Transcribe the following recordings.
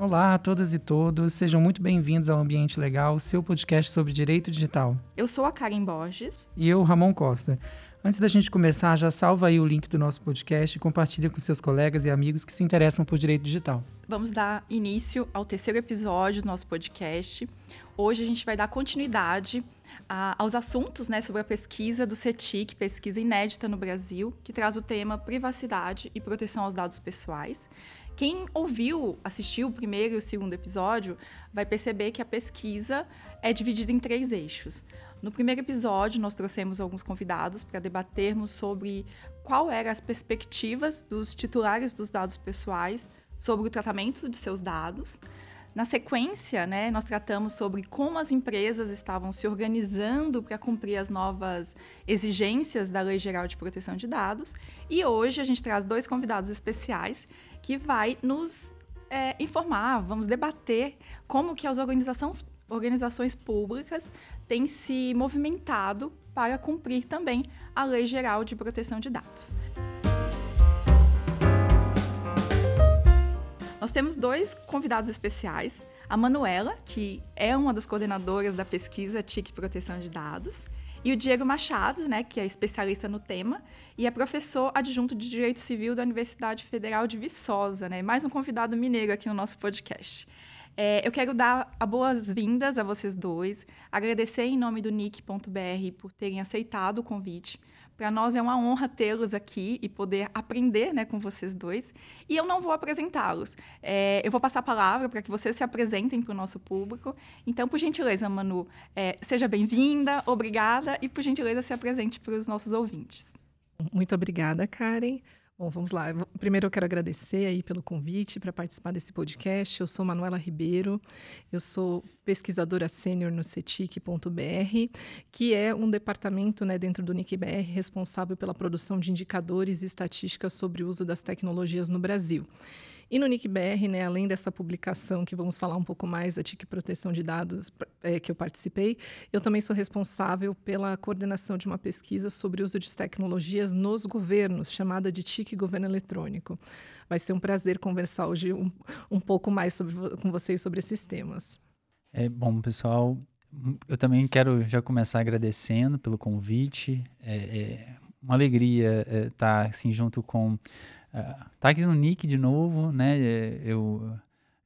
Olá a todas e todos, sejam muito bem-vindos ao Ambiente Legal, seu podcast sobre direito digital. Eu sou a Karen Borges. E eu, Ramon Costa. Antes da gente começar, já salva aí o link do nosso podcast e compartilha com seus colegas e amigos que se interessam por direito digital. Vamos dar início ao terceiro episódio do nosso podcast. Hoje a gente vai dar continuidade a, aos assuntos né, sobre a pesquisa do CETIC, pesquisa inédita no Brasil, que traz o tema privacidade e proteção aos dados pessoais. Quem ouviu, assistiu o primeiro e o segundo episódio, vai perceber que a pesquisa é dividida em três eixos. No primeiro episódio, nós trouxemos alguns convidados para debatermos sobre qual eram as perspectivas dos titulares dos dados pessoais sobre o tratamento de seus dados. Na sequência, né, nós tratamos sobre como as empresas estavam se organizando para cumprir as novas exigências da Lei Geral de Proteção de Dados. E hoje a gente traz dois convidados especiais que vai nos é, informar, vamos debater como que as organizações, organizações públicas têm se movimentado para cumprir também a Lei Geral de Proteção de Dados. Nós temos dois convidados especiais. A Manuela, que é uma das coordenadoras da pesquisa TIC Proteção de Dados, e o Diego Machado, né, que é especialista no tema e é professor adjunto de Direito Civil da Universidade Federal de Viçosa, né? Mais um convidado mineiro aqui no nosso podcast. É, eu quero dar boas-vindas a vocês dois, agradecer em nome do nick.br por terem aceitado o convite. Para nós é uma honra tê-los aqui e poder aprender né, com vocês dois. E eu não vou apresentá-los. É, eu vou passar a palavra para que vocês se apresentem para o nosso público. Então, por gentileza, Manu, é, seja bem-vinda, obrigada e, por gentileza, se apresente para os nossos ouvintes. Muito obrigada, Karen. Bom, vamos lá. Primeiro eu quero agradecer aí pelo convite para participar desse podcast. Eu sou Manuela Ribeiro, eu sou pesquisadora sênior no CETIC.br, que é um departamento né, dentro do NICBR responsável pela produção de indicadores e estatísticas sobre o uso das tecnologias no Brasil. E no NICBR, né, além dessa publicação que vamos falar um pouco mais da TIC Proteção de Dados é, que eu participei, eu também sou responsável pela coordenação de uma pesquisa sobre o uso de tecnologias nos governos, chamada de TIC Governo Eletrônico. Vai ser um prazer conversar hoje um, um pouco mais sobre, com vocês sobre esses temas. É bom, pessoal. Eu também quero já começar agradecendo pelo convite. É, é uma alegria estar é, tá, assim junto com Tá aqui no Nick de novo, né? É, eu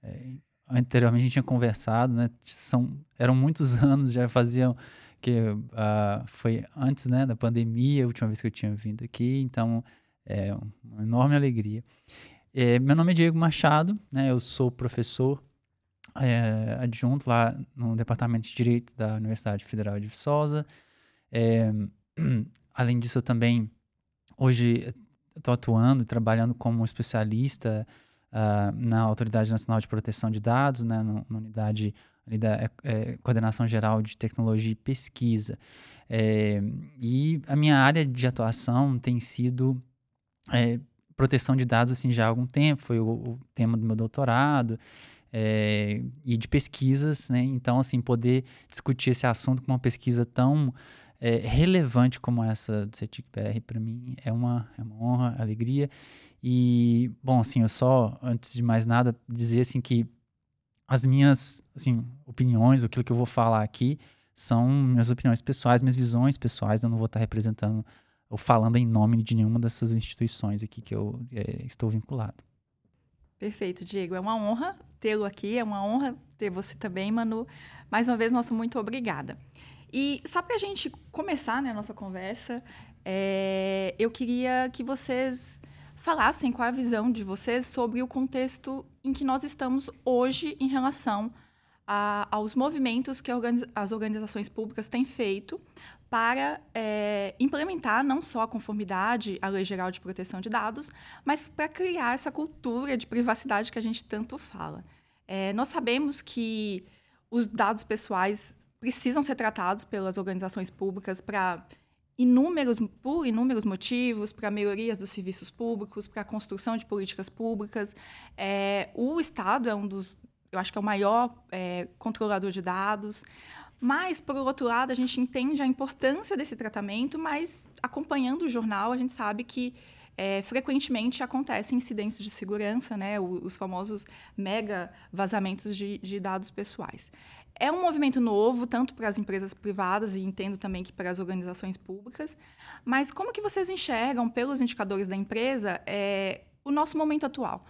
é, anteriormente a gente tinha conversado, né? São, eram muitos anos, já faziam que uh, foi antes, né, da pandemia, a última vez que eu tinha vindo aqui, então é uma enorme alegria. É, meu nome é Diego Machado, né? Eu sou professor é, adjunto lá no Departamento de Direito da Universidade Federal de Viçosa. É, além disso, eu também hoje estou atuando e trabalhando como especialista uh, na Autoridade Nacional de Proteção de Dados, né, na unidade da é, é, Coordenação Geral de Tecnologia e Pesquisa. É, e a minha área de atuação tem sido é, proteção de dados assim, já há algum tempo, foi o, o tema do meu doutorado. É, e de pesquisas, né? Então, assim, poder discutir esse assunto com uma pesquisa tão é, relevante como essa do CETIC PR, para mim, é uma, é uma honra, alegria. E, bom, assim, eu só, antes de mais nada, dizer, assim, que as minhas, assim, opiniões, aquilo que eu vou falar aqui, são minhas opiniões pessoais, minhas visões pessoais, eu não vou estar representando ou falando em nome de nenhuma dessas instituições aqui que eu é, estou vinculado. Perfeito, Diego. É uma honra tê-lo aqui, é uma honra ter você também, Manu. Mais uma vez, nosso muito obrigada. E só para a gente começar né, a nossa conversa, é, eu queria que vocês falassem qual é a visão de vocês sobre o contexto em que nós estamos hoje em relação a, aos movimentos que as organizações públicas têm feito para é, implementar não só a conformidade à Lei Geral de Proteção de Dados, mas para criar essa cultura de privacidade que a gente tanto fala. É, nós sabemos que os dados pessoais precisam ser tratados pelas organizações públicas para inúmeros por inúmeros motivos para melhorias dos serviços públicos, para a construção de políticas públicas. É, o Estado é um dos, eu acho que é o maior é, controlador de dados. Mas, por outro lado, a gente entende a importância desse tratamento, mas acompanhando o jornal, a gente sabe que é, frequentemente acontecem incidentes de segurança, né, os famosos mega vazamentos de, de dados pessoais. É um movimento novo, tanto para as empresas privadas e entendo também que para as organizações públicas. Mas como que vocês enxergam, pelos indicadores da empresa, é, o nosso momento atual?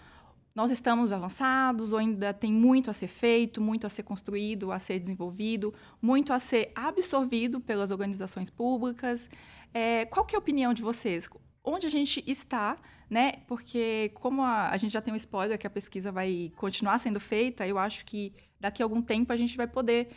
Nós estamos avançados ou ainda tem muito a ser feito, muito a ser construído, a ser desenvolvido, muito a ser absorvido pelas organizações públicas? É, qual que é a opinião de vocês? Onde a gente está, né? Porque como a, a gente já tem um spoiler que a pesquisa vai continuar sendo feita, eu acho que daqui a algum tempo a gente vai poder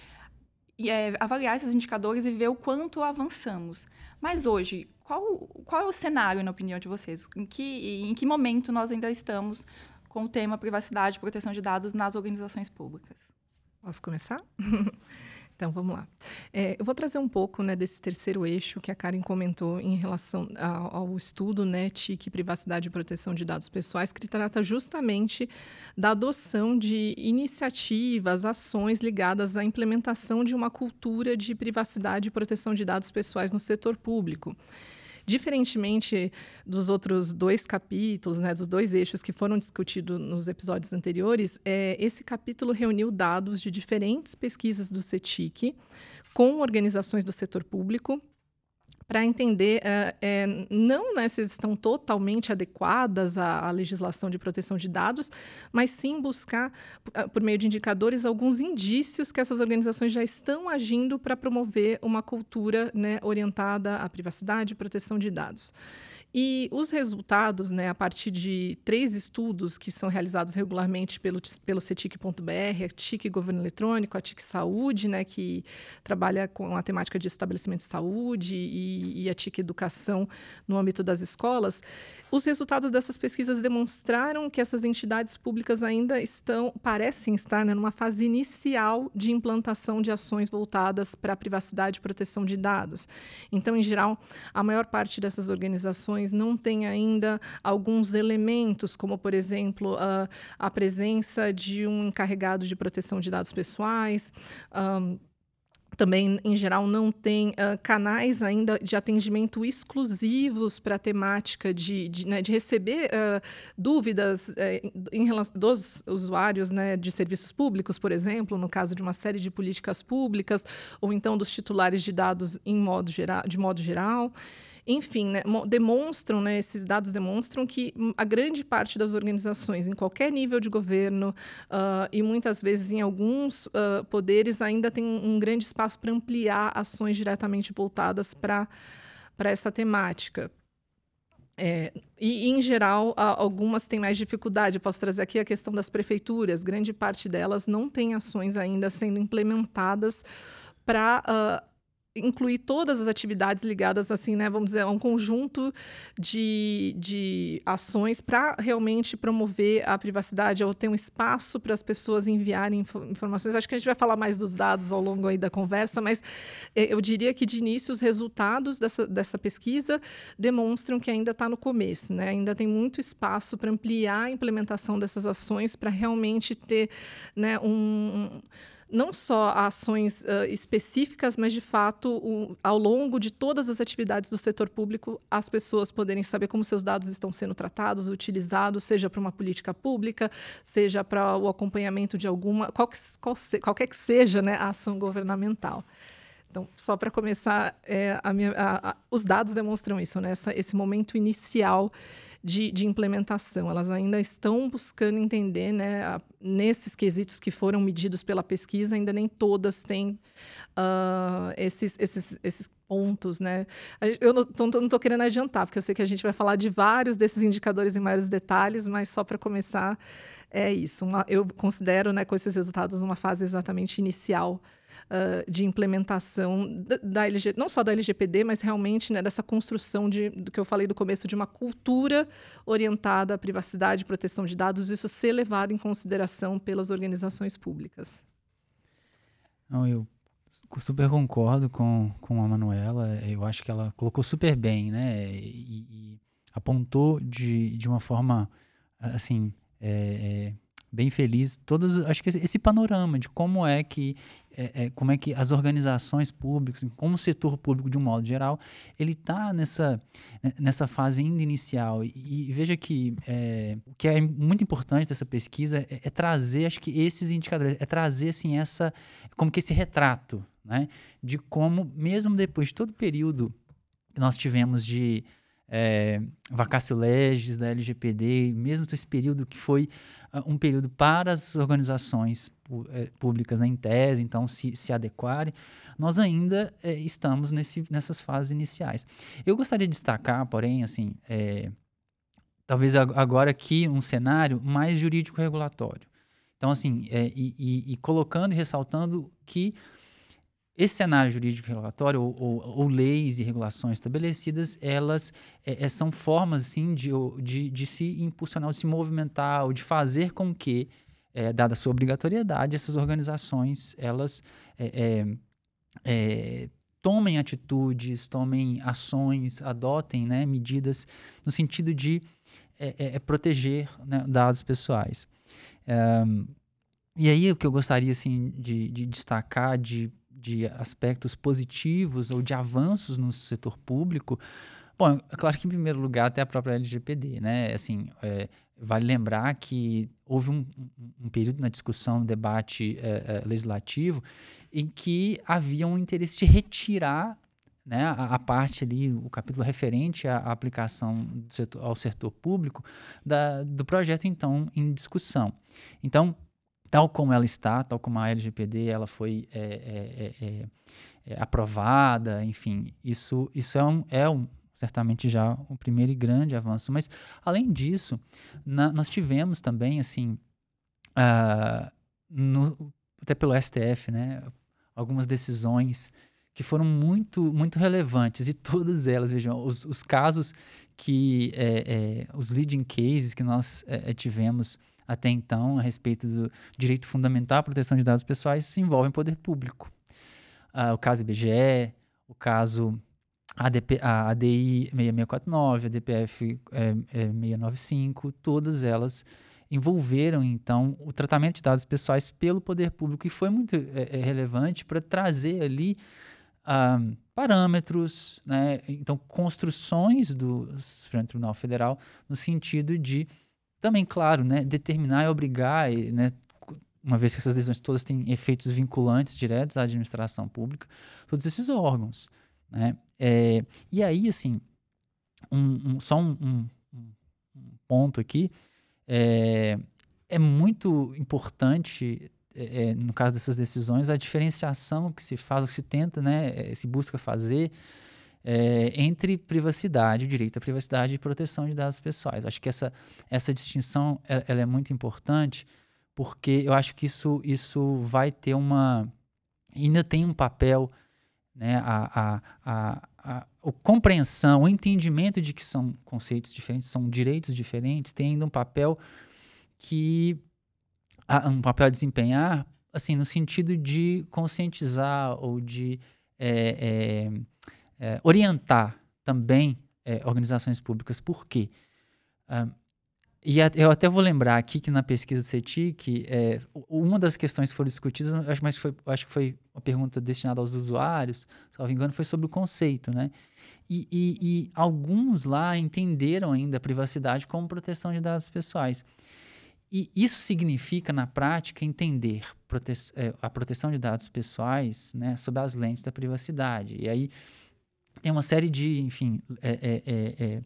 é, avaliar esses indicadores e ver o quanto avançamos. Mas hoje, qual, qual é o cenário, na opinião de vocês? Em que, em que momento nós ainda estamos com o tema privacidade e proteção de dados nas organizações públicas? Posso começar? Então, vamos lá. É, eu vou trazer um pouco né, desse terceiro eixo que a Karen comentou em relação ao, ao estudo né, TIC, Privacidade e Proteção de Dados Pessoais, que trata justamente da adoção de iniciativas, ações ligadas à implementação de uma cultura de privacidade e proteção de dados pessoais no setor público. Diferentemente dos outros dois capítulos, né, dos dois eixos que foram discutidos nos episódios anteriores, é, esse capítulo reuniu dados de diferentes pesquisas do CETIC com organizações do setor público para entender é, é, não né, se estão totalmente adequadas à, à, legislação de proteção de dados, mas sim buscar, ah, por meio de indicadores, alguns indícios que essas organizações já estão agindo para promover uma cultura né, orientada à privacidade e proteção de dados. E os resultados, né, a partir de três estudos que são realizados regularmente pelo, pelo CETIC.br, a TIC Governo Eletrônico, a TIC Saúde, né, que trabalha com a temática de estabelecimento de saúde, e, e a TIC Educação no âmbito das escolas, os resultados dessas pesquisas demonstraram que essas entidades públicas ainda estão, parecem estar né, numa fase inicial de implantação de ações voltadas para a privacidade e proteção de dados. Então, em geral, a maior parte dessas organizações não tem ainda alguns elementos, como, por exemplo, a, a presença de um encarregado de proteção de dados pessoais. Um, também, em geral, não tem uh, canais ainda de atendimento exclusivos para a temática de, de, né, de receber uh, dúvidas uh, em relação dos usuários né, de serviços públicos, por exemplo, no caso de uma série de políticas públicas, ou então dos titulares de dados em modo geral, de modo geral. Enfim, né, demonstram, né, esses dados demonstram que a grande parte das organizações, em qualquer nível de governo uh, e muitas vezes em alguns uh, poderes, ainda tem um, grande espaço para ampliar ações diretamente voltadas para essa temática. É, e, em geral, algumas têm mais dificuldade. Eu posso trazer aqui a questão das prefeituras. Grande parte delas não tem ações ainda sendo implementadas para uh, incluir todas as atividades ligadas, assim, né, vamos dizer, a um conjunto de, de ações para realmente promover a privacidade, ou ter um espaço para as pessoas enviarem informações. Acho que a gente vai falar mais dos dados ao longo aí da conversa, mas eh, eu diria que, de início, os resultados dessa, dessa pesquisa demonstram que ainda está no começo, né? ainda tem muito espaço para ampliar a implementação dessas ações, para realmente ter né, um não só ações uh, específicas, mas de fato, um, ao longo de todas as atividades do setor público, as pessoas poderem saber como seus dados estão sendo tratados, utilizados, seja para uma política pública, seja para o acompanhamento de alguma, qual que, qual se, qualquer que seja né, a ação governamental. Então, só para começar, é, a minha, a, a, os dados demonstram isso, né? Essa, esse momento inicial de, de implementação. Elas ainda estão buscando entender, né, a, nesses quesitos que foram medidos pela pesquisa, ainda nem todas têm uh, esses, esses, esses pontos, né? Eu não estou querendo adiantar, porque eu sei que a gente vai falar de vários desses indicadores em maiores detalhes, mas só para começar, é isso. Uma, eu considero, né, com esses resultados, uma fase exatamente inicial uh, de implementação da, da, LG, não só da LGPD, mas realmente né, dessa construção de, do que eu falei do começo, de uma cultura orientada à privacidade e proteção de dados, isso ser levado em consideração pelas organizações públicas. Não, eu super concordo com, com a Manuela. Eu acho que ela colocou super bem, né? E, e apontou de, de uma forma, assim, é, é, bem feliz. Todos, acho que esse, panorama de como é que é, é, como é que as organizações públicas, como o setor público de um modo geral, ele está nessa, né, nessa fase ainda inicial. E, e veja que é, o que é muito importante dessa pesquisa é, é, trazer, acho que esses indicadores, é trazer assim essa, como que esse retrato, né, de como mesmo depois de todo o período que nós tivemos de é, vacácio legis da LGPD, mesmo esse período que foi uh, um período para as organizações é, públicas né, em tese, então se, se adequarem, nós ainda é, estamos nesse, nessas fases iniciais. Eu gostaria de destacar, porém, assim, é, talvez agora aqui um cenário mais jurídico-regulatório. Então, assim, é, e, e, e colocando e ressaltando que esse cenário jurídico regulatório ou, ou, ou, leis e regulações estabelecidas, elas é, é, são formas assim, de, de, de, se impulsionar, de se movimentar, ou de fazer com que, é, dada a sua obrigatoriedade, essas organizações elas é, é, é, tomem atitudes, tomem ações, adotem né, medidas no sentido de proteger né, dados pessoais. e aí o que eu gostaria assim, de, de destacar, de de aspectos positivos ou de avanços no setor público, bom, é claro que em primeiro lugar até a própria LGPD, né? Assim, é, vale lembrar que houve um, um, período na discussão, debate é, é, legislativo, em que havia um interesse de retirar né, a, a, parte ali, o capítulo referente à, à aplicação setor, ao setor público da, do projeto então em discussão. Então, tal como ela está, tal como a LGPD ela foi é, é, é, é, aprovada, enfim, isso, isso é, um, é um, certamente já o primeiro e grande avanço. Mas, além disso, na, nós tivemos também, assim, uh, no, até pelo STF, né, algumas decisões que foram muito, muito relevantes, e todas elas, vejam, os, os casos que, é, é, os leading cases que nós tivemos até então a respeito do direito fundamental à proteção de dados pessoais se envolvem poder público. Uh, o caso IBGE, o caso ADP, a ADI 6649, a DPF é, é 695, todas elas envolveram então o tratamento de dados pessoais pelo poder público e foi muito é, relevante para trazer ali uh, parâmetros, né, então construções do Supremo Tribunal Federal no sentido de também, claro, né, determinar e obrigar, né, uma vez que essas decisões todas têm efeitos vinculantes diretos à administração pública, todos esses órgãos. Né? É, e aí, assim, um, um, só um, um, ponto aqui, é, é muito importante, é, é, no caso dessas decisões, a diferenciação que se faz, o que se tenta, né, é, se busca fazer é, entre privacidade, o direito à privacidade e proteção de dados pessoais. Acho que essa, essa distinção ela, ela é muito importante porque eu acho que isso, isso vai ter uma. ainda tem um papel, né, a, a, a, a, a compreensão, o entendimento de que são conceitos diferentes, são direitos diferentes, tem ainda um papel que. um papel a desempenhar, assim, no sentido de conscientizar ou de. É, é, é, orientar também é, organizações públicas. Por quê? Uh, e eu até vou lembrar aqui que na pesquisa CETIC, é, uma das questões que foram discutidas, acho, mas foi, acho que foi uma pergunta destinada aos usuários, se não me engano, foi sobre o conceito, né? E, e, e, alguns lá entenderam ainda a privacidade como proteção de dados pessoais. E isso significa, na prática, entender prote é, a proteção de dados pessoais né, sob as lentes da privacidade. E aí, tem uma série de, enfim, é é, é,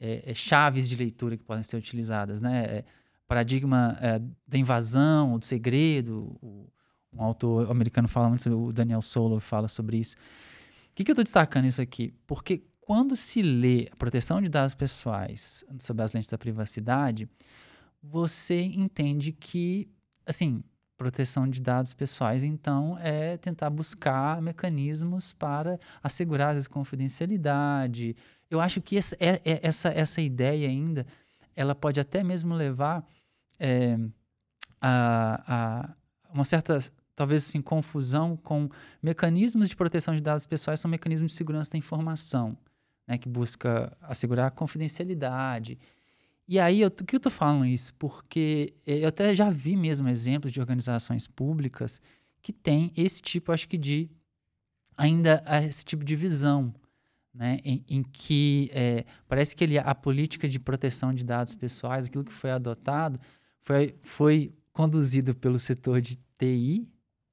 é, é, chaves de leitura que podem ser utilizadas, né? paradigma da invasão, do segredo, o, um autor americano fala muito, o Daniel Solo fala sobre isso. O que, que eu estou destacando isso aqui? Porque quando se lê a proteção de dados pessoais sob as lentes da privacidade, você entende que, assim, proteção de dados pessoais, então, é tentar buscar mecanismos para assegurar a confidencialidade. Eu acho que essa, é, é, essa, essa ideia ainda, ela pode até mesmo levar é, a, a uma certa, talvez assim, confusão com mecanismos de proteção de dados pessoais são mecanismos de segurança da informação, né, que busca assegurar a confidencialidade. E aí, eu, o que eu estou falando isso? Porque eu até já vi mesmo exemplos de organizações públicas que têm esse tipo, acho que, de ainda esse tipo de visão, né? Em, em que é, parece que ele, a política de proteção de dados pessoais, aquilo que foi adotado, foi, foi conduzido pelo setor de TI,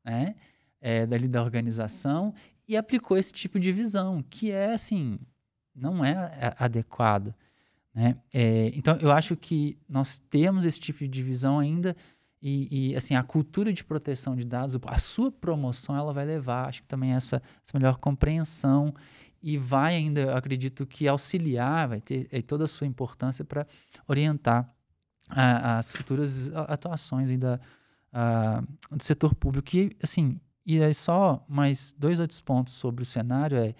né? É, dali da organização, e aplicou esse tipo de visão, que é assim, não é adequado. Né? É, então, eu acho que nós temos esse tipo de divisão ainda e, e, assim, a cultura de proteção de dados, a sua promoção, ela vai levar, acho que também essa, essa melhor compreensão e vai ainda, acredito que auxiliar, vai ter toda a sua importância para orientar a, as futuras atuações ainda do setor público. E, assim, e aí só mais dois outros pontos sobre o cenário é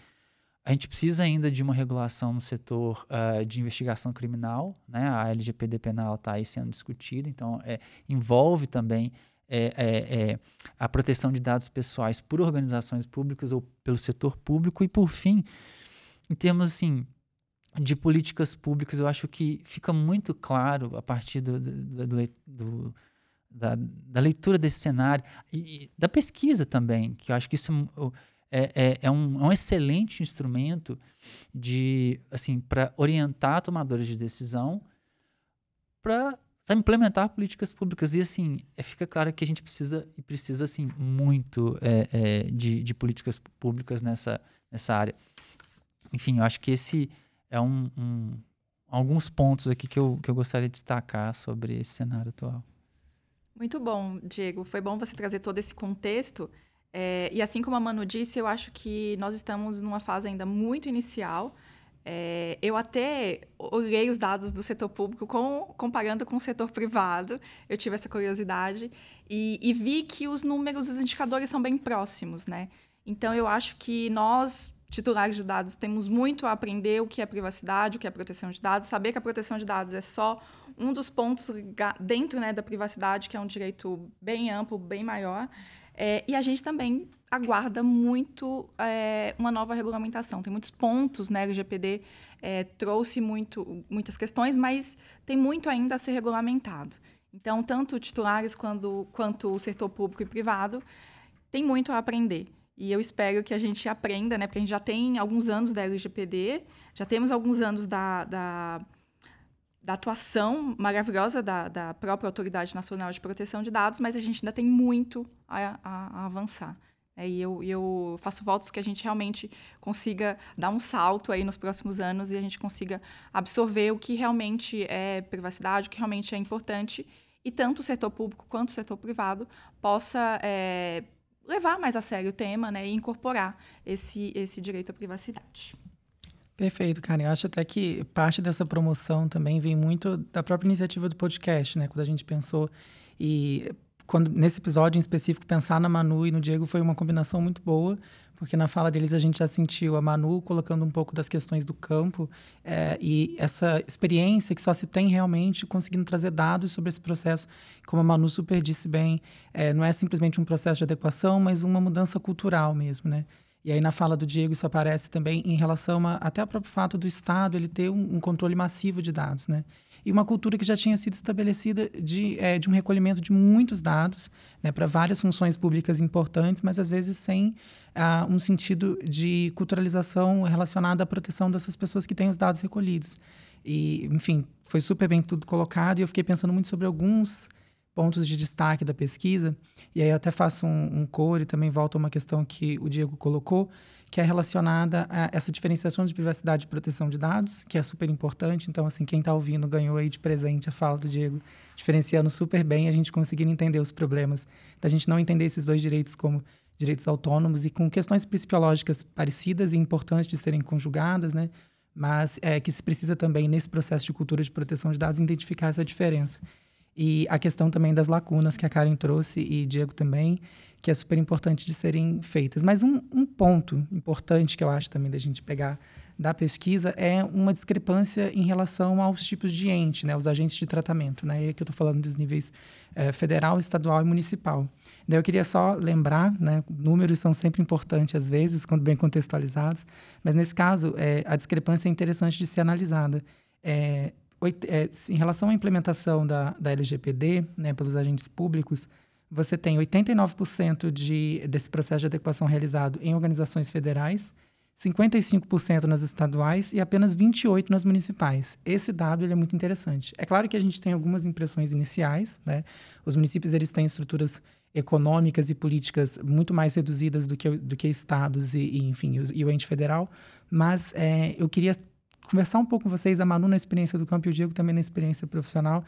a gente precisa ainda de uma regulação no setor uh, de investigação criminal, né? A LGPD penal está aí sendo discutida, então é, envolve também é, é, é, a proteção de dados pessoais por organizações públicas ou pelo setor público. E, por fim, em termos assim, de políticas públicas, eu acho que fica muito claro a partir do, do, do, do da, da, leitura desse cenário e, e, da pesquisa também, que eu acho que isso é é, é, um, é um excelente instrumento de assim para orientar tomadores de decisão para implementar políticas públicas. E assim é, fica claro que a gente precisa e precisa assim muito é, é, de, de políticas públicas nessa nessa área. Enfim eu acho que esse é um, um alguns pontos aqui que eu, que eu gostaria de destacar sobre esse cenário atual. Muito bom Diego. Foi bom você trazer todo esse contexto é, e assim como a Manu disse, eu acho que nós estamos numa fase ainda muito inicial. É, eu até olhei os dados do setor público com, comparando com o setor privado, eu tive essa curiosidade e, e, vi que os números, os indicadores são bem próximos, né? Então eu acho que nós, titulares de dados, temos muito a aprender o que é privacidade, o que é proteção de dados, saber que a proteção de dados é só um dos pontos dentro né, da privacidade, que é um direito bem amplo, bem maior. É, e a gente também aguarda muito é, uma nova regulamentação. Tem muitos pontos, né? O LGPD é, trouxe muito, muitas questões, mas tem muito ainda a ser regulamentado. Então, tanto titulares quanto, quanto o setor público e privado tem muito a aprender. E eu espero que a gente aprenda, né? Porque a gente já tem alguns anos da LGPD, já temos alguns anos da, da da atuação maravilhosa da, da, própria Autoridade Nacional de Proteção de Dados, mas a gente ainda tem muito a, a, a avançar. É, e eu, eu, faço votos que a gente realmente consiga dar um salto aí nos próximos anos e a gente consiga absorver o que realmente é privacidade, o que realmente é importante, e tanto o setor público quanto o setor privado possa é, levar mais a sério o tema né, e incorporar esse, esse direito à privacidade. Perfeito, cara. Eu acho até que parte dessa promoção também vem muito da própria iniciativa do podcast, né? Quando a gente pensou e quando nesse episódio em específico pensar na Manu e no Diego foi uma combinação muito boa, porque na fala deles a gente já sentiu a Manu colocando um pouco das questões do campo é, e essa experiência que só se tem realmente conseguindo trazer dados sobre esse processo, como a Manu super disse bem, é, não é simplesmente um processo de adequação, mas uma mudança cultural mesmo, né? E aí na fala do Diego isso aparece também em relação a, até ao próprio fato do Estado ele ter um, um, controle massivo de dados, né? E uma cultura que já tinha sido estabelecida de, é, de um recolhimento de muitos dados né, para várias funções públicas importantes, mas às vezes sem ah, um sentido de culturalização relacionada à proteção dessas pessoas que têm os dados recolhidos. E, enfim, foi super bem tudo colocado e eu fiquei pensando muito sobre alguns pontos de destaque da pesquisa, e aí eu até faço um, um e também volto a uma questão que o Diego colocou, que é relacionada a essa diferenciação de privacidade e proteção de dados, que é super importante. Então, assim, quem está ouvindo ganhou aí de presente a fala do Diego, diferenciando super bem, a gente conseguindo entender os problemas, da gente não entender esses dois direitos como direitos autônomos e com questões principiológicas parecidas e importantes de serem conjugadas, né? Mas é que se precisa também, nesse processo de cultura de proteção de dados, identificar essa diferença. E a questão também das lacunas que a Karen trouxe e Diego também, que é super importante de serem feitas. Mas um, um ponto importante que eu acho também da gente pegar da pesquisa é uma discrepância em relação aos tipos de ente, né, os agentes de tratamento. Né? E aqui eu estou falando dos níveis é, federal, estadual e municipal. Daí eu queria só lembrar, né, números são sempre importantes às vezes, quando bem contextualizados, mas nesse caso é, a discrepância é interessante de ser analisada. É, é, em relação à implementação da, da LGPD né, pelos agentes públicos, você tem 89% de, desse processo de adequação realizado em organizações federais, 55% nas estaduais e apenas 28% nas municipais. Esse dado ele é muito interessante. É claro que a gente tem algumas impressões iniciais, né? Os municípios eles têm estruturas econômicas e políticas muito mais reduzidas do que, do que estados e, e enfim, o, e o ente federal, mas é, eu queria conversar um pouco com vocês, a Manu na experiência do campo e o Diego também na experiência profissional,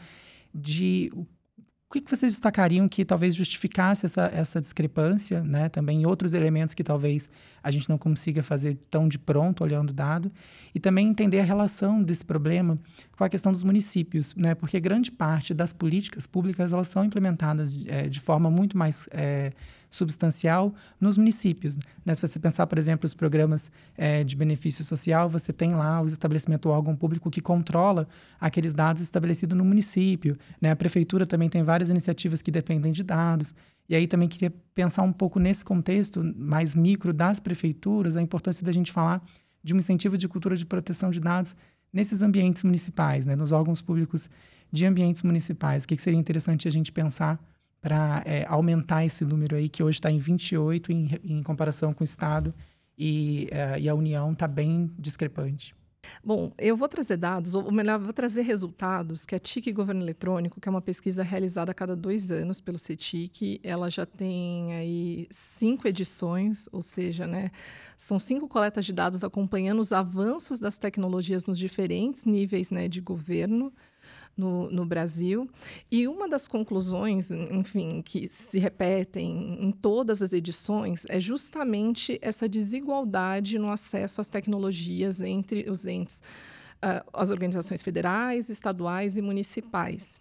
de o que, vocês destacariam que talvez justificasse essa, essa discrepância, né? Também outros elementos que talvez a gente não consiga fazer tão de pronto, olhando o dado. E também entender a relação desse problema com a questão dos municípios, né? Porque grande parte das políticas públicas, elas são implementadas é, de forma muito mais... É, substancial nos municípios. Né? Se você pensar, por exemplo, os programas é, de benefício social, você tem lá o estabelecimento, o órgão público que controla aqueles dados estabelecidos no município. Né? A prefeitura também tem várias iniciativas que dependem de dados. E aí também queria pensar um pouco nesse contexto mais micro das prefeituras, a importância da gente falar de um incentivo de cultura de proteção de dados nesses ambientes municipais, né? nos órgãos públicos de ambientes municipais. O que, que seria interessante a gente pensar para é, aumentar esse número aí, que hoje está em 28 em, em comparação com o Estado, e, uh, e a União está bem discrepante. Bom, eu vou trazer dados, ou melhor, vou trazer resultados que a TIC Governo Eletrônico, que é uma pesquisa realizada a cada dois anos pelo CETIC, ela já tem aí cinco edições, ou seja, né, são cinco coletas de dados acompanhando os avanços das tecnologias nos diferentes níveis né, de governo no, no Brasil. E uma das conclusões, enfim, que se repetem em todas as edições é justamente essa desigualdade no acesso às tecnologias entre os entes, uh, as organizações federais, estaduais e municipais.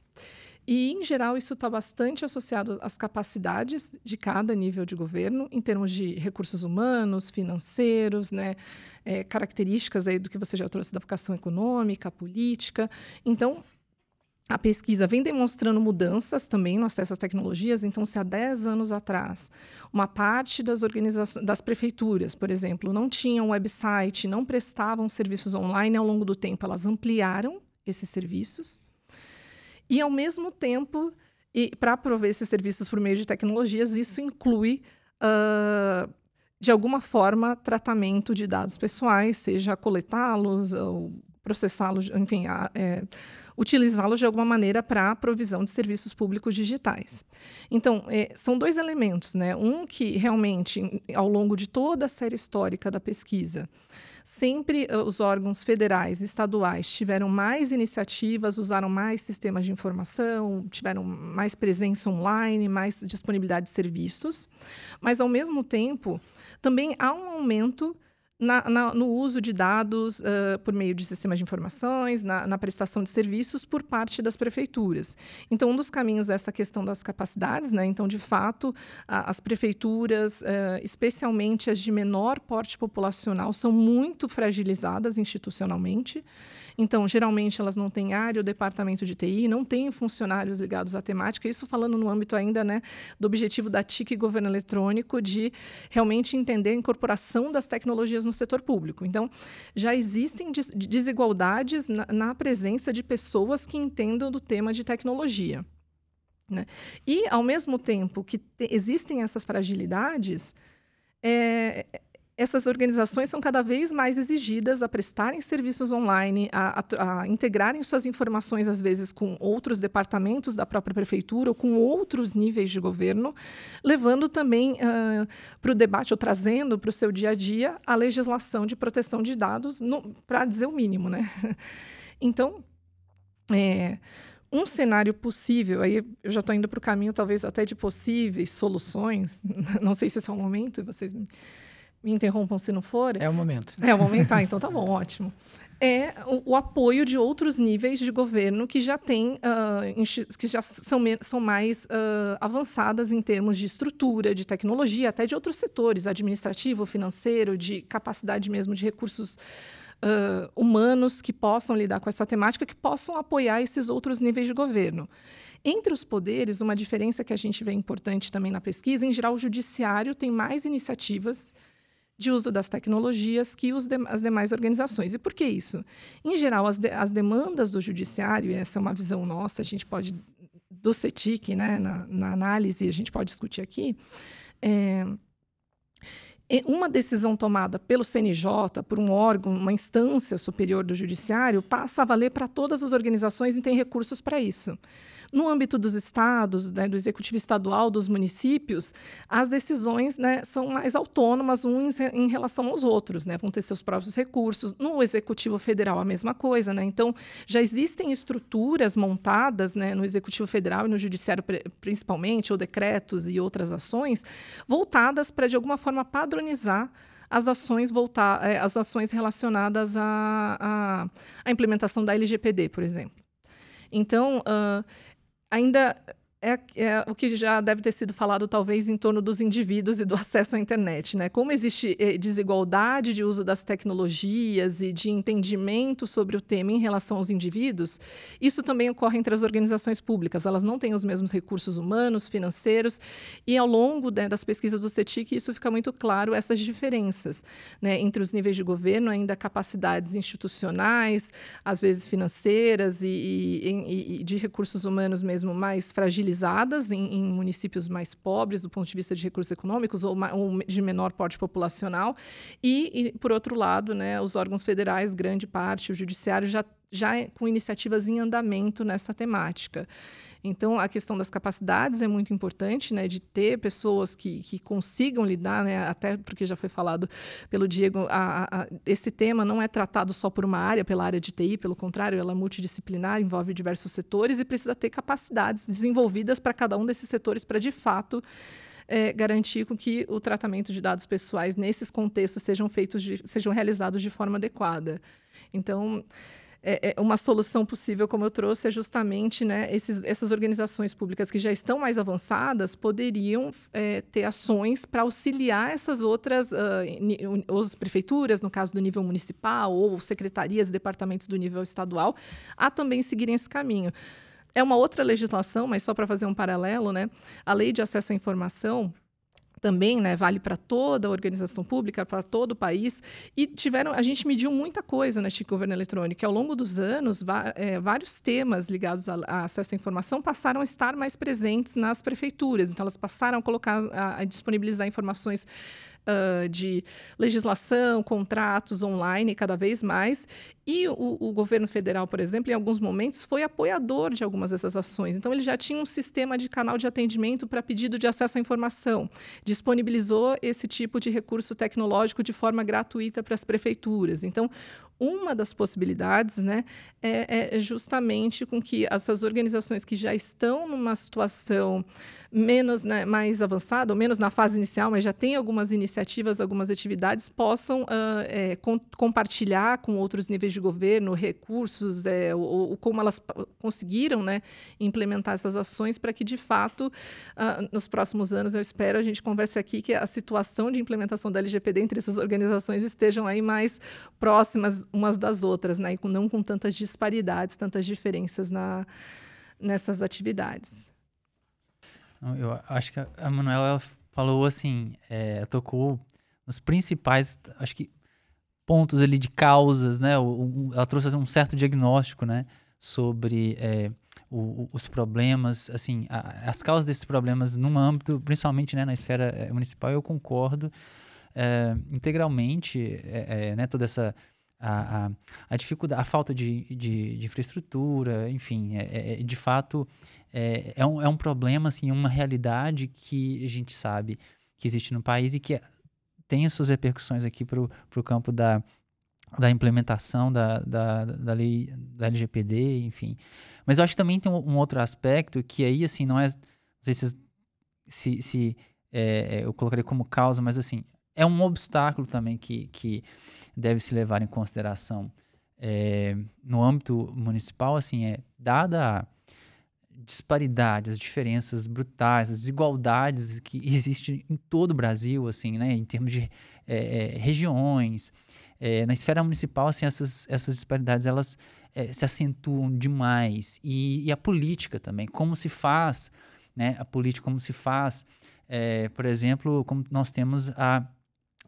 E, em geral, isso está bastante associado às capacidades de cada nível de governo, em termos de recursos humanos, financeiros, né, é, características aí do que você já trouxe da vocação econômica, política. Então, a pesquisa vem demonstrando mudanças também no acesso às tecnologias. Então, se há 10 anos atrás, uma parte das organizações, das prefeituras, por exemplo, não tinham website, não prestavam serviços online, ao longo do tempo elas ampliaram esses serviços. E, ao mesmo tempo, para prover esses serviços por meio de tecnologias, isso inclui, uh, de alguma forma, tratamento de dados pessoais, seja coletá-los ou processá-los, enfim, é, utilizá-los de alguma maneira para a provisão de serviços públicos digitais. Então, é, são dois elementos, né? Um que realmente, ao longo de toda a série histórica da pesquisa, sempre uh, os órgãos federais e estaduais tiveram mais iniciativas, usaram mais sistemas de informação, tiveram mais presença online, mais disponibilidade de serviços, mas ao mesmo tempo também há um aumento na, na, no uso de dados uh, por meio de sistemas de informações, na, na, prestação de serviços por parte das prefeituras. Então, um dos caminhos é essa questão das capacidades, né? Então, de fato, a, as prefeituras, uh, especialmente as de menor porte populacional, são muito fragilizadas institucionalmente. Então, geralmente, elas não têm área ou departamento de TI, não têm funcionários ligados à temática. Isso falando no âmbito ainda né, do objetivo da TIC Governo Eletrônico de realmente entender a incorporação das tecnologias no setor público. Então, já existem desigualdades na, na presença de pessoas que entendam do tema de tecnologia. Né? E, ao mesmo tempo que existem essas fragilidades, é, essas organizações são cada vez mais exigidas a prestarem serviços online, a, a, a, integrarem suas informações, às vezes, com outros departamentos da própria prefeitura ou com outros níveis de governo, levando também uh, para o debate ou trazendo para o seu dia a dia a legislação de proteção de dados, para dizer o mínimo. Né? Então, é, um cenário possível, aí eu já estou indo para o caminho talvez até de possíveis soluções, não sei se esse é o momento, vocês me interrompam se não for. É o momento. É o momento, ah, então tá bom, ótimo. É o, o, apoio de outros níveis de governo que já têm, uh, que já são, são mais uh, avançadas em termos de estrutura, de tecnologia, até de outros setores, administrativo, financeiro, de capacidade mesmo de recursos uh, humanos que possam lidar com essa temática, que possam apoiar esses outros níveis de governo. Entre os poderes, uma diferença que a gente vê importante também na pesquisa, em geral, o judiciário tem mais iniciativas de uso das tecnologias que de, as demais organizações. E por que isso? Em geral, as, de, as demandas do judiciário, e essa é uma visão nossa, a gente pode, do CETIC, né, na, na análise, a gente pode discutir aqui, é, uma decisão tomada pelo CNJ, por um órgão, uma instância superior do judiciário, passa a valer para todas as organizações e tem recursos para isso. No âmbito dos estados, né, do executivo estadual, dos municípios, as decisões né, são mais autônomas uns em relação aos outros, né, vão ter seus próprios recursos. No executivo federal, a mesma coisa. Né? Então, já existem estruturas montadas né, no executivo federal e no judiciário, principalmente, ou decretos e outras ações, voltadas para, de alguma forma, padronizar as ações voltar, eh, as ações relacionadas à, à, à implementação da LGPD, por exemplo. Então, uh, ainda é, é, o que já deve ter sido falado, talvez, em torno dos indivíduos e do acesso à internet. Né? Como existe eh, desigualdade de uso das tecnologias e de entendimento sobre o tema em relação aos indivíduos, isso também ocorre entre as organizações públicas. Elas não têm os mesmos recursos humanos, financeiros, e ao longo né, das pesquisas do CETIC, isso fica muito claro, essas diferenças né, entre os níveis de governo, ainda capacidades institucionais, às vezes financeiras e, e, e de recursos humanos mesmo mais fragilizados em, em, municípios mais pobres do ponto de vista de recursos econômicos ou, ou de menor porte populacional. E, e, por outro lado, né, os órgãos federais, grande parte, o judiciário já já com iniciativas em andamento nessa temática. Então, a questão das capacidades é muito importante, né, de ter pessoas que, que consigam lidar, né, até porque já foi falado pelo Diego, a, a, esse tema não é tratado só por uma área, pela área de TI, pelo contrário, ela é multidisciplinar, envolve diversos setores e precisa ter capacidades desenvolvidas para cada um desses setores para, de fato, é, garantir com que o tratamento de dados pessoais nesses contextos sejam feitos, de, sejam realizados de forma adequada. Então, é, é, uma solução possível, como eu trouxe, é justamente né, esses, essas organizações públicas que já estão mais avançadas poderiam é, ter ações para auxiliar essas outras, uh, as prefeituras, no caso do nível municipal, ou secretarias e departamentos do nível estadual, a também seguirem esse caminho. É uma outra legislação, mas só para fazer um paralelo, né? A lei de acesso à informação também né, vale para toda a organização pública, para todo o país. E tiveram, a gente mediu muita coisa na Chico Governo Eletrônico. Ao longo dos anos, é, vários temas ligados a, a, acesso à informação passaram a estar mais presentes nas prefeituras. Então, elas passaram a colocar, a, a disponibilizar informações uh, de legislação, contratos online cada vez mais. E o, o, governo federal, por exemplo, em alguns momentos foi apoiador de algumas dessas ações. Então, ele já tinha um sistema de canal de atendimento para pedido de acesso à informação, disponibilizou esse tipo de recurso tecnológico de forma gratuita para as prefeituras. Então, uma das possibilidades né, é, é, justamente com que essas organizações que já estão numa situação menos né, mais avançada, ou menos na fase inicial, mas já têm algumas iniciativas, algumas atividades, possam uh, é, com, compartilhar com outros níveis de governo recursos, é, ou, ou, como elas conseguiram né, implementar essas ações para que, de fato, uh, nos próximos anos, eu espero, a gente converse aqui que a situação de implementação da LGPD entre essas organizações estejam aí mais próximas umas das outras, né? E não com tantas disparidades, tantas diferenças na, nessas atividades. Eu acho que a Manuela falou assim, é, tocou nos principais, acho que pontos ali de causas, né? Ela trouxe assim, um certo diagnóstico, né? Sobre é, o, os problemas, assim, a, as causas desses problemas num âmbito, principalmente né, na esfera é, municipal, eu concordo é, integralmente, é, é, né? Toda essa a, a, a, dificuldade, a falta de, de, de infraestrutura, enfim, é, é, é de fato é, é, um, é um problema, assim, uma realidade que a gente sabe que existe no país e que tem as suas repercussões aqui para o campo da, da implementação da, da, da lei da LGPD, enfim. Mas eu acho que também tem um, outro aspecto que aí, assim, não é, não sei se, se, se é, é eu colocaria como causa, mas assim, é um obstáculo também que, que deve se levar em consideração é, no âmbito municipal, assim, é dada a disparidade, as diferenças brutais, as desigualdades que existem em todo o Brasil, assim, né, em termos de é, é, regiões, é, na esfera municipal, assim, essas, essas disparidades, elas se acentuam demais, e, e, a política também, como se faz, né, a política, como se faz, por exemplo, como nós temos a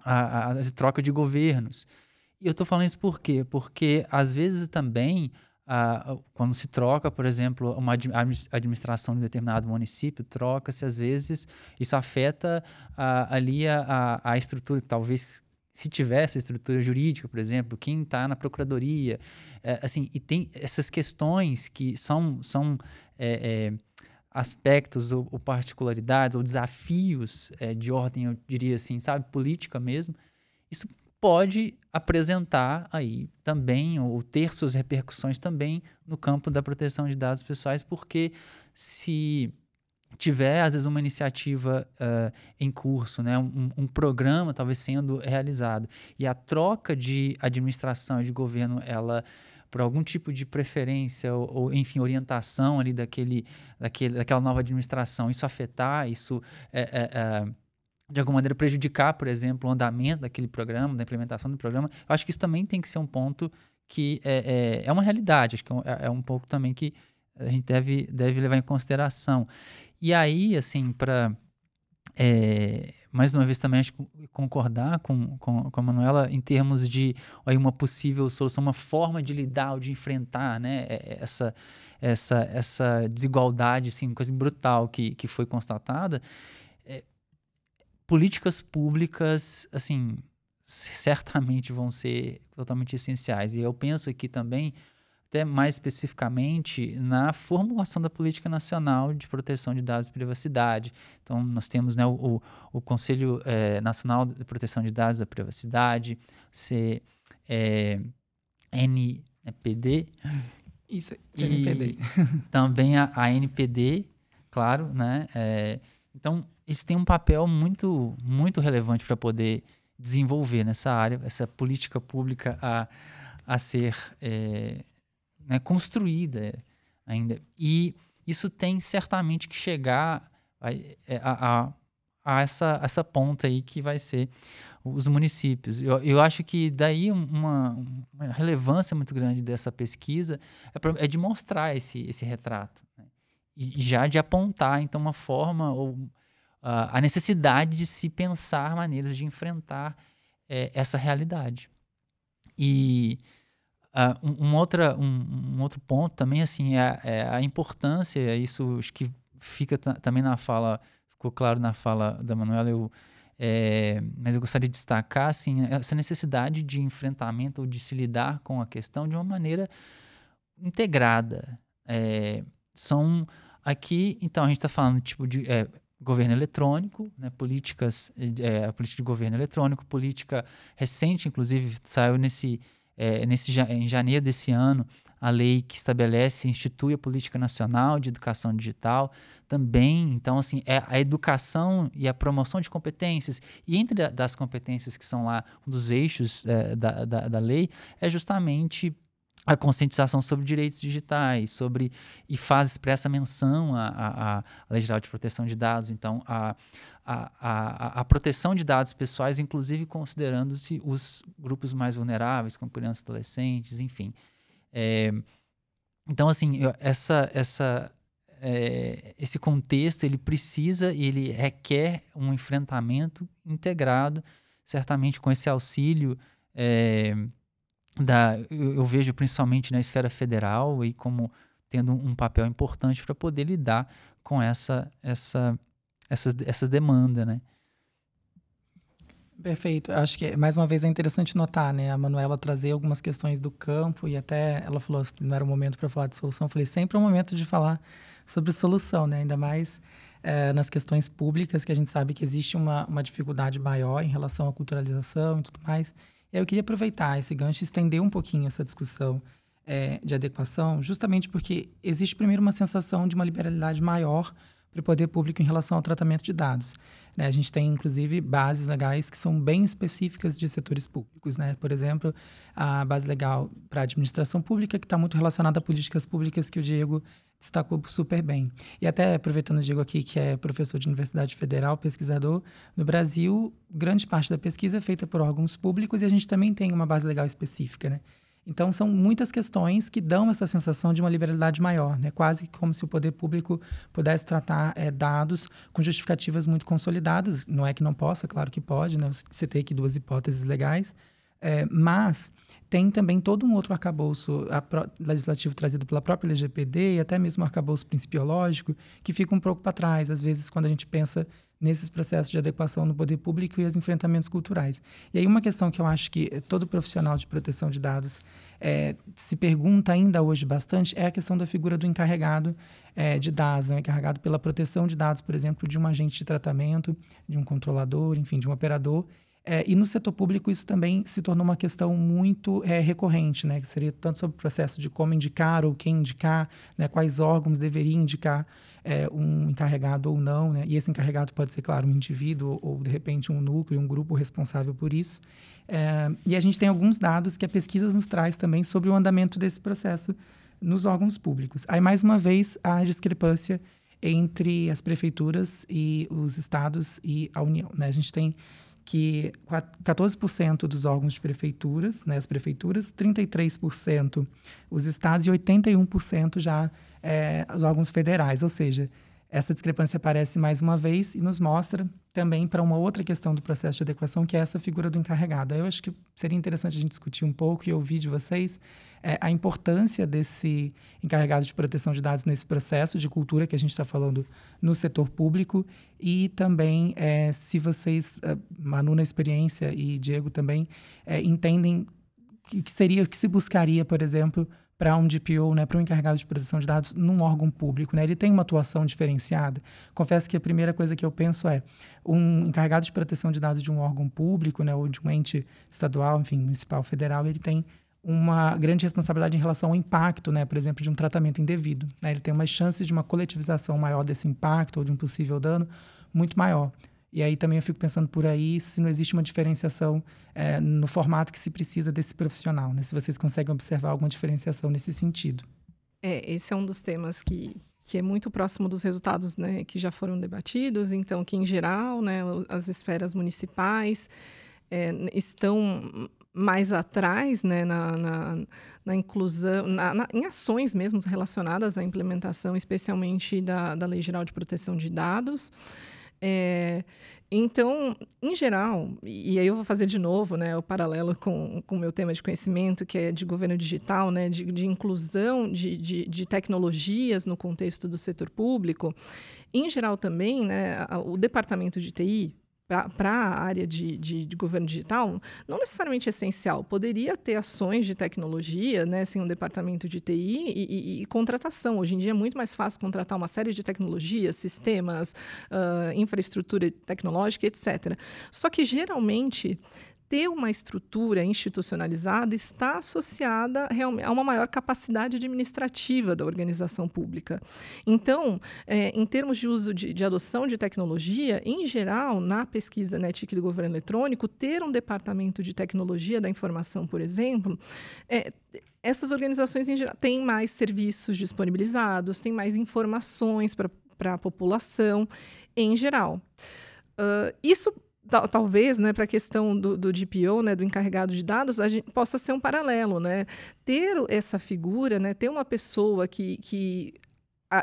a, a, troca de governos. E eu estou falando isso por quê? Porque, às vezes, também, quando se troca, por exemplo, uma administração de um determinado município, troca-se, às vezes, isso afeta ali a, a, estrutura, talvez se tivesse estrutura jurídica, por exemplo, quem está na procuradoria, é, assim, e tem essas questões que são, são é, é, aspectos ou, ou, particularidades ou desafios é, de ordem, eu diria assim, sabe, política mesmo, isso pode apresentar aí também ou ter suas repercussões também no campo da proteção de dados pessoais, porque se tiver, às vezes, uma iniciativa uh, em curso, né? Um, um, programa talvez sendo realizado, e a troca de administração e de governo, ela por algum tipo de preferência ou, ou, enfim, orientação ali daquele, daquele, daquela nova administração, isso afetar, isso é, é, é, de alguma maneira prejudicar, por exemplo, o andamento daquele programa, da implementação do programa, eu acho que isso também tem que ser um ponto que é, é, é uma realidade, acho que é, é um pouco também que a gente deve, deve levar em consideração. E aí, assim, para é, mais uma vez também acho concordar com, com, com a Manuela em termos de aí, uma possível solução, uma forma de lidar ou de enfrentar né, é, é, essa, essa, essa desigualdade, assim, coisa brutal que, que foi constatada. Políticas públicas, assim, certamente vão ser totalmente essenciais. E eu penso aqui também até mais especificamente na formulação da política nacional de proteção de dados e privacidade. Então, nós temos né, o, o Conselho é, Nacional de Proteção de Dados e Privacidade, C, é, NPD. Isso, NPD. também a, a, NPD, claro, né? É, então, isso tem um papel muito, muito relevante para poder desenvolver nessa área, essa política pública a, a ser é, né, construída ainda. E isso tem certamente que chegar a, é, a, a, essa, essa ponta aí que vai ser os municípios. Eu, eu acho que daí uma, uma relevância muito grande dessa pesquisa é, pra, é de mostrar esse, esse retrato. Né? E já de apontar, então, uma forma ou uh, a necessidade de se pensar maneiras de enfrentar é, essa realidade. E Uh, um, um, outra, um, um, outro ponto também assim é, é, a importância, isso acho que fica também na fala, ficou claro na fala da Manuela, eu, é, mas eu gostaria de destacar assim, essa necessidade de enfrentamento ou de se lidar com a questão de uma maneira integrada. É, são aqui, então a gente está falando tipo de é, governo eletrônico, né, políticas, é, a política de governo eletrônico, política recente, inclusive saiu nesse é, nesse, em janeiro desse ano, a lei que estabelece, institui a Política Nacional de Educação Digital também. Então, assim, é a educação e a promoção de competências. E entre a, das competências que são lá, um dos eixos é, da, da, da lei, é justamente a conscientização sobre direitos digitais, sobre e faz expressa menção à, à, à Lei Geral de Proteção de Dados. Então, a, a, a, a proteção de dados pessoais, inclusive considerando-se os grupos mais vulneráveis, como crianças adolescentes, enfim. É, então, assim, eu, essa, essa, é, esse contexto, ele precisa e ele requer um enfrentamento integrado, certamente com esse auxílio é, da, eu, eu, vejo principalmente na esfera federal e como tendo um papel importante para poder lidar com essa, essa essas, essas demandas, né? Perfeito. Acho que, mais uma vez, é interessante notar, né? A Manuela trazer algumas questões do campo e até ela falou que não era o momento para falar de solução. Eu falei, sempre é o momento de falar sobre solução, né? Ainda mais é, nas questões públicas, que a gente sabe que existe uma, uma dificuldade maior em relação à culturalização e tudo mais. Eu queria aproveitar esse gancho e estender um pouquinho essa discussão é, de adequação, justamente porque existe primeiro uma sensação de uma liberalidade maior para o poder público em relação ao tratamento de dados. Né? A gente tem, inclusive, bases legais que são bem específicas de setores públicos. Né? Por exemplo, a base legal para a administração pública, que está muito relacionada a políticas públicas que o Diego destacou super bem. E até aproveitando o Diego aqui, que é professor de Universidade Federal, pesquisador, no Brasil, grande parte da pesquisa é feita por órgãos públicos e a gente também tem uma base legal específica, né? Então, são muitas questões que dão essa sensação de uma liberalidade maior, né? quase como se o poder público pudesse tratar é, dados com justificativas muito consolidadas. Não é que não possa, claro que pode, né? você tem aqui duas hipóteses legais, é, mas tem também todo um outro arcabouço legislativo trazido pela própria LGPD e até mesmo o arcabouço principiológico que fica um pouco para trás, às vezes, quando a gente pensa nesses processos de adequação no poder público e os enfrentamentos culturais. E aí uma questão que eu acho que todo profissional de proteção de dados é, se pergunta ainda hoje bastante é a questão da figura do encarregado é, de dados, né? encarregado pela proteção de dados, por exemplo, de um agente de tratamento, de um controlador, enfim, de um operador. É, e no setor público isso também se tornou uma questão muito é, recorrente, né? que seria tanto sobre o processo de como indicar ou quem indicar, né? quais órgãos deveriam indicar é, um encarregado ou não, né? E esse encarregado pode ser, claro, um indivíduo ou, de repente, um núcleo, um grupo responsável por isso. É, e a gente tem alguns dados que a pesquisa nos traz também sobre o andamento desse processo nos órgãos públicos. Aí, mais uma vez, a discrepância entre as prefeituras e os estados e a União. Né? A gente tem que 14% dos órgãos de prefeituras, né, as prefeituras, 33% os estados e 81% já é, os órgãos federais. Ou seja, essa discrepância aparece mais uma vez e nos mostra também para uma outra questão do processo de adequação, que é essa figura do encarregado. Eu acho que seria interessante a gente discutir um pouco e ouvir de vocês é, a importância desse encarregado de proteção de dados nesse processo de cultura que a gente está falando no setor público e também é, se vocês, é, Manu na experiência e Diego também, é, entendem que seria, o que se buscaria, por exemplo, para um DPO, né, para um encarregado de proteção de dados num órgão público, né? Ele tem uma atuação diferenciada. Confesso que a primeira coisa que eu penso é um encarregado de proteção de dados de um órgão público, né, ou de um ente estadual, enfim, municipal, federal, ele tem uma grande responsabilidade em relação ao impacto, né, por exemplo, de um tratamento indevido. Né? Ele tem uma chance de uma coletivização maior desse impacto ou de um possível dano muito maior. E aí também eu fico pensando por aí se não existe uma diferenciação é, no formato que se precisa desse profissional, né? Se vocês conseguem observar alguma diferenciação nesse sentido. É, esse é um dos temas que, que é muito próximo dos resultados né, que já foram debatidos. Então, que em geral, né, as esferas municipais é, estão mais atrás né, na, na, na inclusão, na, em ações mesmo relacionadas à implementação, especialmente da, da Lei Geral de Proteção de Dados. É, então, em geral, e aí eu vou fazer de novo né, o paralelo com o meu tema de conhecimento, que é de governo digital, né, de, de inclusão de, de, de, tecnologias no contexto do setor público. Em geral, também, né, o departamento de TI, para a área de, de, de, governo digital, não necessariamente essencial. Poderia ter ações de tecnologia, né, sem um departamento de TI e, e, e, contratação. Hoje em dia é muito mais fácil contratar uma série de tecnologias, sistemas, uh, infraestrutura tecnológica, etc. Só que geralmente ter uma estrutura institucionalizada está associada a uma maior capacidade administrativa da organização pública. Então, é, em termos de uso de, de, adoção de tecnologia, em geral, na pesquisa da NETIC do governo eletrônico, ter um departamento de tecnologia da informação, por exemplo, é, essas organizações em geral, têm mais serviços disponibilizados, têm mais informações para a população em geral. Uh, isso talvez, né, para a questão do, do DPO, né, do encarregado de dados, a gente possa ser um paralelo, né? Ter essa figura, né, ter uma pessoa que, que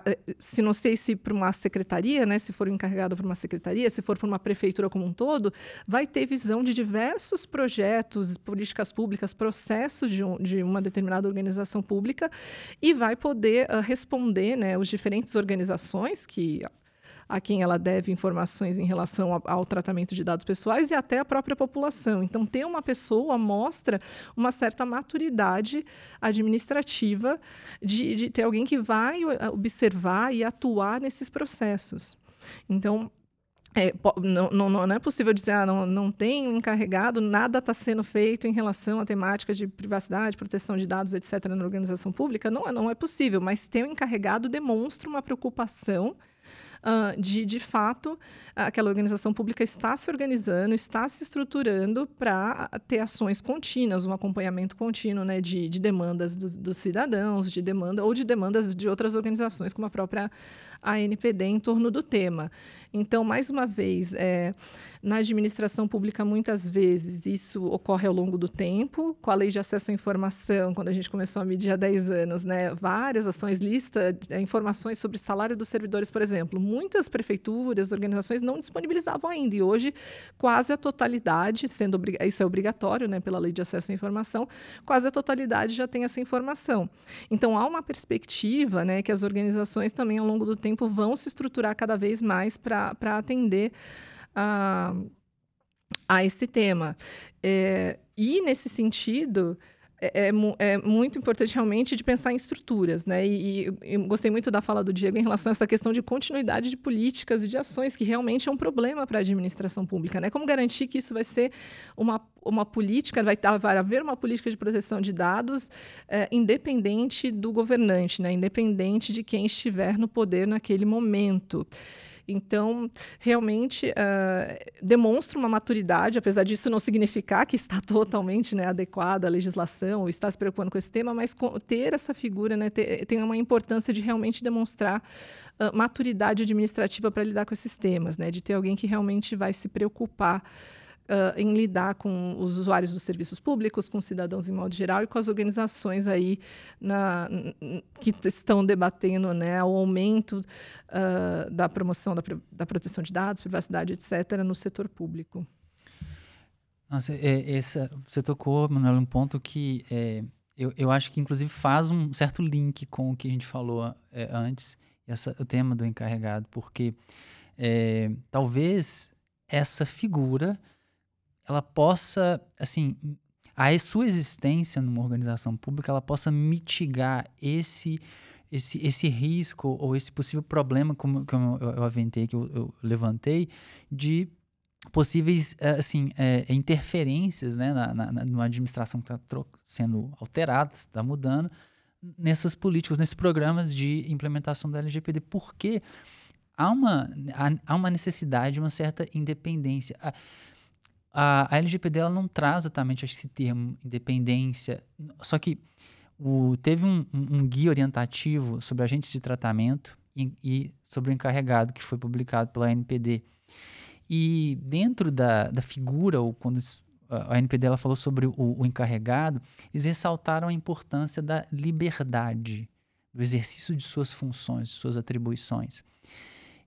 eh, se não sei se para uma secretaria, né, se for encarregado para uma secretaria, se for para uma prefeitura como um todo, vai ter visão de diversos projetos, políticas públicas, processos de, um, de uma determinada organização pública e vai poder uh, responder, né, os diferentes organizações que a quem ela deve informações em relação ao, tratamento de dados pessoais e até a própria população. Então, ter uma pessoa mostra uma certa maturidade administrativa de, de ter alguém que vai uh, observar e atuar nesses processos. Então, é, não, não, não, é possível dizer, ah, não, não tem um encarregado, nada está sendo feito em relação à temática de privacidade, proteção de dados, etc., na organização pública. Não, não é possível, mas ter um encarregado demonstra uma preocupação uh, de, de fato, aquela organização pública está se organizando, está se estruturando para ter ações contínuas, um acompanhamento contínuo né, de, de demandas dos, dos, cidadãos, de demanda ou de demandas de outras organizações, como a própria ANPD, em torno do tema. Então, mais uma vez, é, na administração pública, muitas vezes isso ocorre ao longo do tempo, com a lei de acesso à informação, quando a gente começou a medir há 10 anos, né, várias ações, lista é, informações sobre salário dos servidores, por exemplo. Muitas prefeituras, organizações não disponibilizavam ainda, e hoje quase a totalidade, sendo isso é obrigatório né, pela lei de acesso à informação, quase a totalidade já tem essa informação. Então, há uma perspectiva né, que as organizações também, ao longo do tempo, vão se estruturar cada vez mais para atender a, a esse tema. É, e, nesse sentido, é, é, é, muito importante realmente de pensar em estruturas, né? E, e, gostei muito da fala do Diego em relação a essa questão de continuidade de políticas e de ações, que realmente é um problema para a administração pública, né? Como garantir que isso vai ser uma, uma política, vai, vai haver uma política de proteção de dados é, independente do governante, né? Independente de quem estiver no poder naquele momento. Então, realmente uh, demonstra uma maturidade, apesar disso não significar que está totalmente né, adequada à legislação ou está se preocupando com esse tema, mas ter essa figura né, ter, tem uma importância de realmente demonstrar uh, maturidade administrativa para lidar com esses temas, né, de ter alguém que realmente vai se preocupar uh, em lidar com os usuários dos serviços públicos, com cidadãos em modo geral e com as organizações aí na, que estão debatendo né, o aumento uh, da promoção da, da proteção de dados, privacidade, etc., no setor público. Nossa, é, essa, você tocou, Manuel, um ponto que é, eu, eu acho que, inclusive, faz um certo link com o que a gente falou é, antes, essa, o tema do encarregado, porque é, talvez essa figura ela possa, assim, a sua existência numa organização pública, ela possa mitigar esse esse, esse risco ou esse possível problema, como, como eu, eu aventei, que eu, eu levantei, de possíveis eh, assim é, interferências né, na, na, na administração que está sendo alterada, está mudando, nessas políticas, nesses programas de implementação da LGPD, porque há uma, há, há uma necessidade de uma certa independência. A, a LGPD ela não traz exatamente esse termo independência, só que o, teve um, um, um, guia orientativo sobre agentes de tratamento e, e, sobre o encarregado que foi publicado pela NPD. E dentro da, da figura, ou quando a NPD ela falou sobre o, o encarregado, eles ressaltaram a importância da liberdade, do exercício de suas funções, de suas atribuições.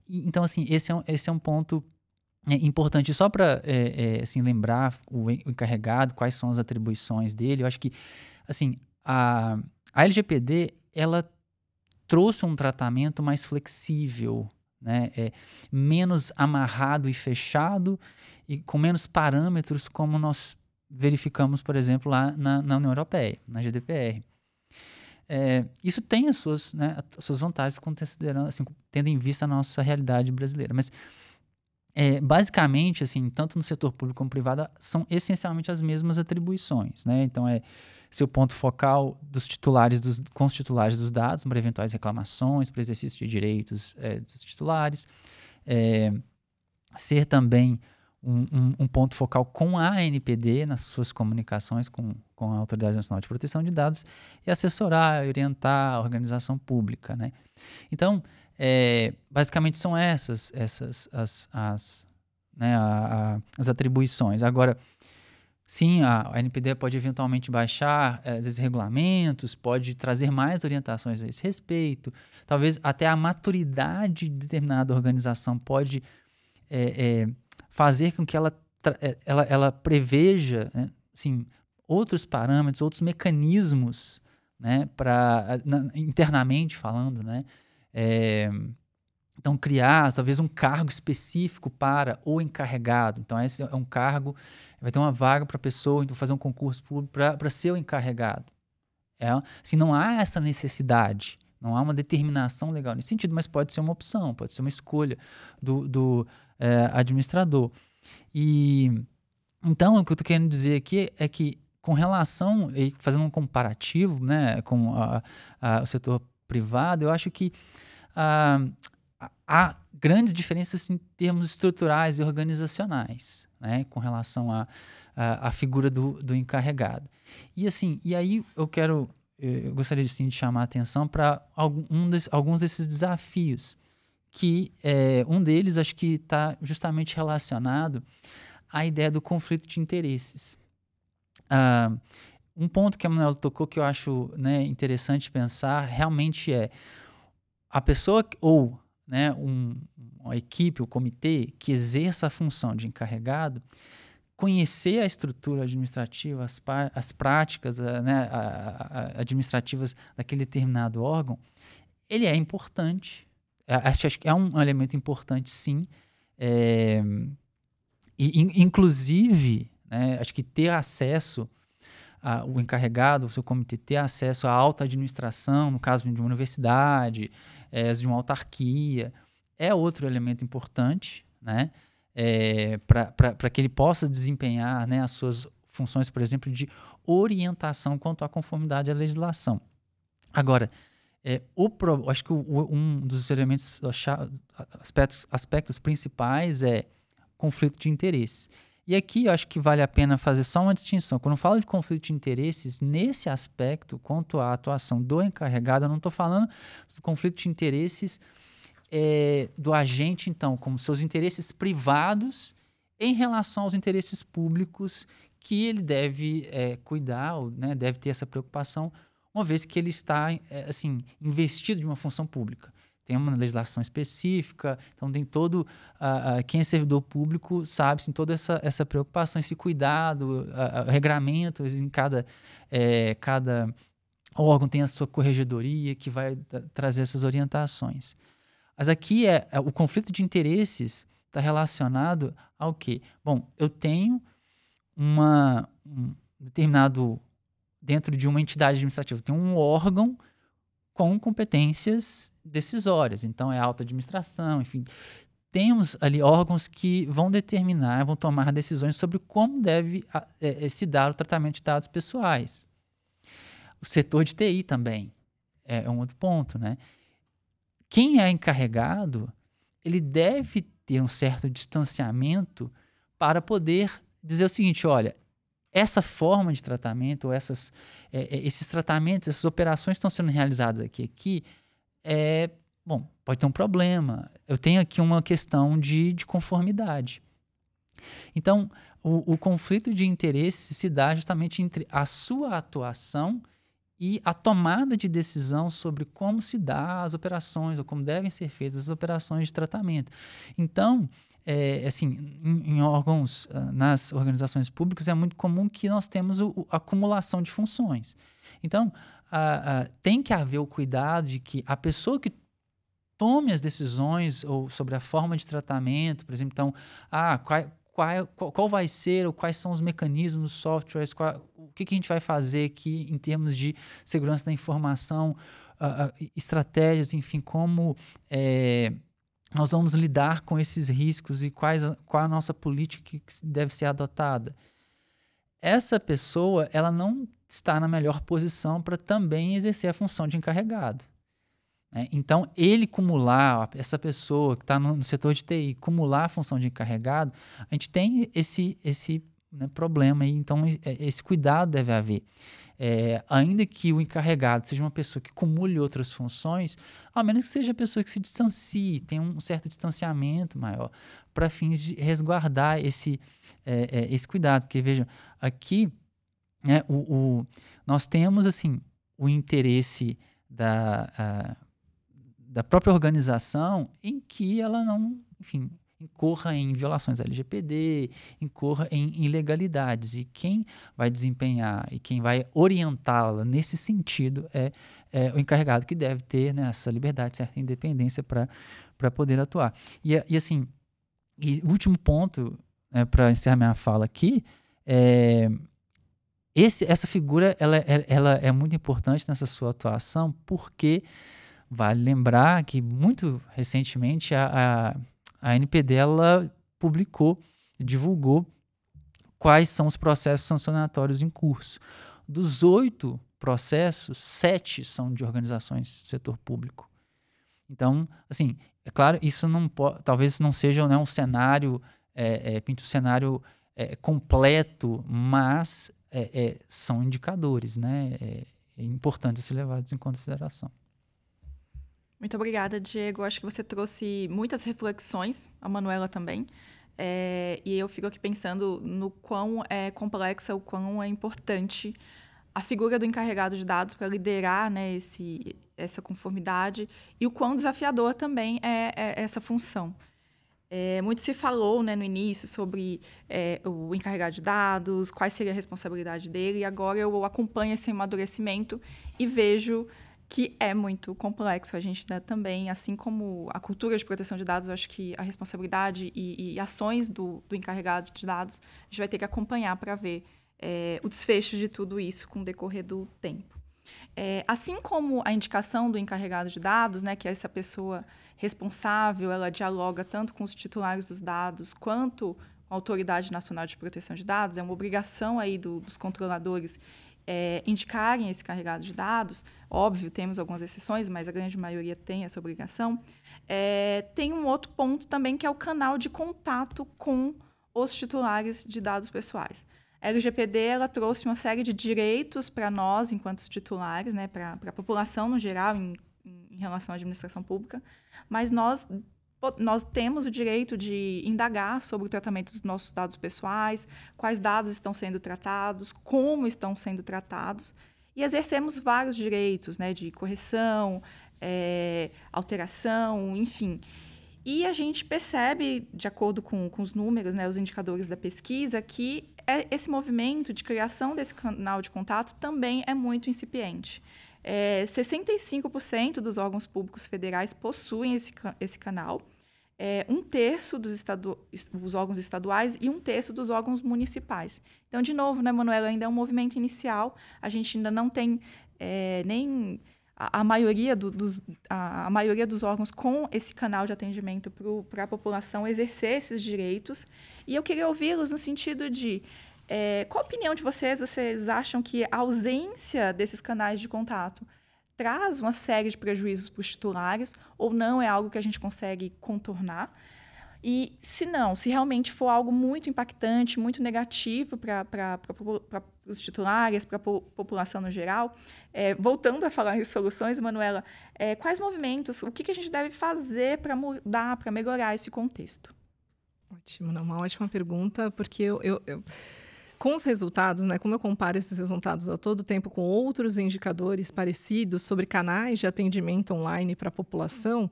E, então, assim, esse é um, esse é um ponto é importante só para é, é, assim lembrar o, encarregado quais são as atribuições dele eu acho que assim a, a LGPD ela trouxe um tratamento mais flexível né? É, menos amarrado e fechado e com menos parâmetros como nós verificamos por exemplo lá na, na União Europeia na GDPR é, isso tem as suas, né, as suas vantagens considerando assim tendo em vista a nossa realidade brasileira mas é, basicamente, assim, tanto no setor público como privado, são essencialmente as mesmas atribuições, né? Então, é ser o ponto focal dos titulares, dos, com os titulares dos dados, para eventuais reclamações, para exercício de direitos é, dos titulares, é, ser também um, um, um, ponto focal com a ANPD nas suas comunicações com, com a Autoridade Nacional de Proteção de Dados e assessorar, orientar a organização pública, né? Então, é, basicamente são essas, essas as, as, né, a, a, as atribuições. Agora, sim, a, a NPD pode eventualmente baixar é, esses regulamentos, pode trazer mais orientações a esse respeito, talvez até a maturidade de determinada organização pode é, é, fazer com que ela, é, ela, ela preveja né, assim, outros parâmetros, outros mecanismos né, para internamente falando, né, é, então, criar talvez um cargo específico para o encarregado. Então, esse é um cargo, vai ter uma vaga para a pessoa, então fazer um concurso público para ser o encarregado. É, assim, não há essa necessidade, não há uma determinação legal nesse sentido, mas pode ser uma opção, pode ser uma escolha do, do é, administrador. E então, o que eu estou querendo dizer aqui é que, com relação, fazendo um comparativo né, com a, a, o setor privado, eu acho que a, há grandes diferenças em termos estruturais e organizacionais, né, com relação à a, a, a, figura do, do encarregado. E assim, e aí eu quero, eu gostaria assim, de chamar a atenção para algum des, alguns desses desafios, que é, um deles acho que está justamente relacionado à ideia do conflito de interesses. Ah, um ponto que a Manuela tocou que eu acho né, interessante pensar realmente é a pessoa ou né, um, uma equipe, o um comitê que exerça a função de encarregado, conhecer a estrutura administrativa, as, as práticas a, né, a, a, administrativas daquele determinado órgão, ele é importante. É, acho, acho que é um elemento importante, sim. É, e, in, inclusive, né, acho que ter acesso a, o encarregado, o seu comitê ter acesso à alta administração, no caso de uma universidade, é, de uma autarquia, é outro elemento importante, né? É, para que ele possa desempenhar né, as suas funções, por exemplo, de orientação quanto à conformidade à legislação. Agora, é, o, acho que o, um dos elementos, aspectos, aspectos principais é conflito de interesses. E aqui eu acho que vale a pena fazer só uma distinção. Quando eu falo de conflito de interesses, nesse aspecto, quanto à atuação do encarregado, eu não estou falando do conflito de interesses é, do agente, então, como seus interesses privados em relação aos interesses públicos que ele deve é, cuidar, ou, né, deve ter essa preocupação, uma vez que ele está é, assim investido de uma função pública tem uma legislação específica, então tem todo, uh, uh, quem é servidor público sabe, assim, toda essa, essa preocupação, esse cuidado, uh, regramentos em cada, é, cada órgão tem a sua corregedoria que vai trazer essas orientações. Mas aqui é, é o conflito de interesses está relacionado ao quê? Bom, eu tenho uma, um determinado, dentro de uma entidade administrativa, tem um órgão com competências decisórias. Então, é alta administração, enfim. Temos ali órgãos que vão determinar, vão tomar decisões sobre como deve é, é, se dar o tratamento de dados pessoais. O setor de TI também é, é um outro ponto, né? Quem é encarregado, ele deve ter um certo distanciamento para poder dizer o seguinte: olha, essa forma de tratamento, ou essas, é, é, esses tratamentos, essas operações estão sendo realizadas aqui, aqui, é, bom, pode ter um problema. Eu tenho aqui uma questão de, de conformidade. Então, o, o conflito de interesse se dá justamente entre a sua atuação a tomada de decisão sobre como se dá as operações ou como devem ser feitas as operações de tratamento. Então, é, assim, em, em, órgãos, ah, nas organizações públicas, é muito comum que nós temos o, a acumulação de funções. Então, a, a, tem que haver o cuidado de que a pessoa que tome as decisões ou sobre a forma de tratamento, por exemplo, então, ah, qual, qual, qual vai ser ou quais são os mecanismos, softwares, qual, o que, que, a gente vai fazer aqui em termos de segurança da informação, uh, estratégias, enfim, como é, nós vamos lidar com esses riscos e quais, qual a nossa política que deve ser adotada. Essa pessoa, ela não está na melhor posição para também exercer a função de encarregado. Né? Então, ele cumular, essa pessoa que está no, no, setor de TI, cumular a função de encarregado, a gente tem esse, esse né, problema aí, então é, esse cuidado deve haver. É, ainda que o encarregado seja uma pessoa que cumule outras funções, ao menos que seja a pessoa que se distancie, tenha um certo distanciamento maior, para fins de resguardar esse, é, é, esse cuidado. Porque, vejam, aqui né, o, o, nós temos assim o interesse da, a, da própria organização em que ela não, enfim, incorra em violações LGPD, incorra em ilegalidades. E quem vai desempenhar e quem vai orientá-la nesse sentido é, é, o encarregado que deve ter né, essa liberdade, certa independência para poder atuar. E, e assim, e último ponto, né, para encerrar minha fala aqui, é, esse, essa figura ela, ela, ela é muito importante nessa sua atuação, porque vale lembrar que muito recentemente a, a a NPD ela publicou, divulgou quais são os processos sancionatórios em curso. Dos oito processos, sete são de organizações do setor público. Então, assim, é claro, isso não pode, talvez não seja né, um cenário, é, é, um cenário é, completo, mas é, é, são indicadores, né? É, é importante ser levados em consideração. Muito obrigada, Diego. Acho que você trouxe muitas reflexões, a Manuela também. É, e eu fico aqui pensando no quão é complexa, o quão é importante a figura do encarregado de dados para liderar né, esse, essa conformidade e o quão desafiador também é, é essa função. É, muito se falou né, no início sobre é, o encarregado de dados, quais seria a responsabilidade dele, e agora eu acompanho esse amadurecimento e vejo que é muito complexo. A gente né, também, assim como a cultura de proteção de dados, eu acho que a responsabilidade e, e ações do, do, encarregado de dados, a gente vai ter que acompanhar para ver é, o desfecho de tudo isso com o decorrer do tempo. É, assim como a indicação do encarregado de dados, né, que é essa pessoa responsável, ela dialoga tanto com os titulares dos dados quanto a Autoridade Nacional de Proteção de Dados, é uma obrigação aí do, dos controladores é, indicarem esse carregado de dados, óbvio, temos algumas exceções, mas a grande maioria tem essa obrigação. É, tem um outro ponto também que é o canal de contato com os titulares de dados pessoais. A LGPD ela trouxe uma série de direitos para nós, enquanto titulares, né, para a população no geral, em, em relação à administração pública, mas nós nós temos o direito de indagar sobre o tratamento dos nossos dados pessoais, quais dados estão sendo tratados, como estão sendo tratados, e exercemos vários direitos, né, de correção, é, alteração, enfim. E a gente percebe, de acordo com, com os números, né, os indicadores da pesquisa, que é, esse movimento de criação desse canal de contato também é muito incipiente. É, 65% dos órgãos públicos federais possuem esse, esse canal, é, um terço dos, estadu dos órgãos estaduais e um terço dos órgãos municipais. Então, de novo, né, Manuela, ainda é um movimento inicial, a gente ainda não tem é, nem a, a maioria do, dos, a, a, maioria dos órgãos com esse canal de atendimento para a população exercer esses direitos. E eu queria ouvi-los no sentido de é, qual a opinião de vocês? Vocês acham que a ausência desses canais de contato traz uma série de prejuízos para os titulares ou não é algo que a gente consegue contornar? E se não, se realmente for algo muito impactante, muito negativo para os titulares, para a população no geral, é, voltando a falar em soluções, Manuela, é, quais movimentos, o que, que a gente deve fazer para mudar, para melhorar esse contexto? Ótimo, não, uma ótima pergunta, porque eu, eu, eu com os resultados, né, como eu comparo esses resultados a todo tempo com outros indicadores parecidos sobre canais de atendimento online para a população,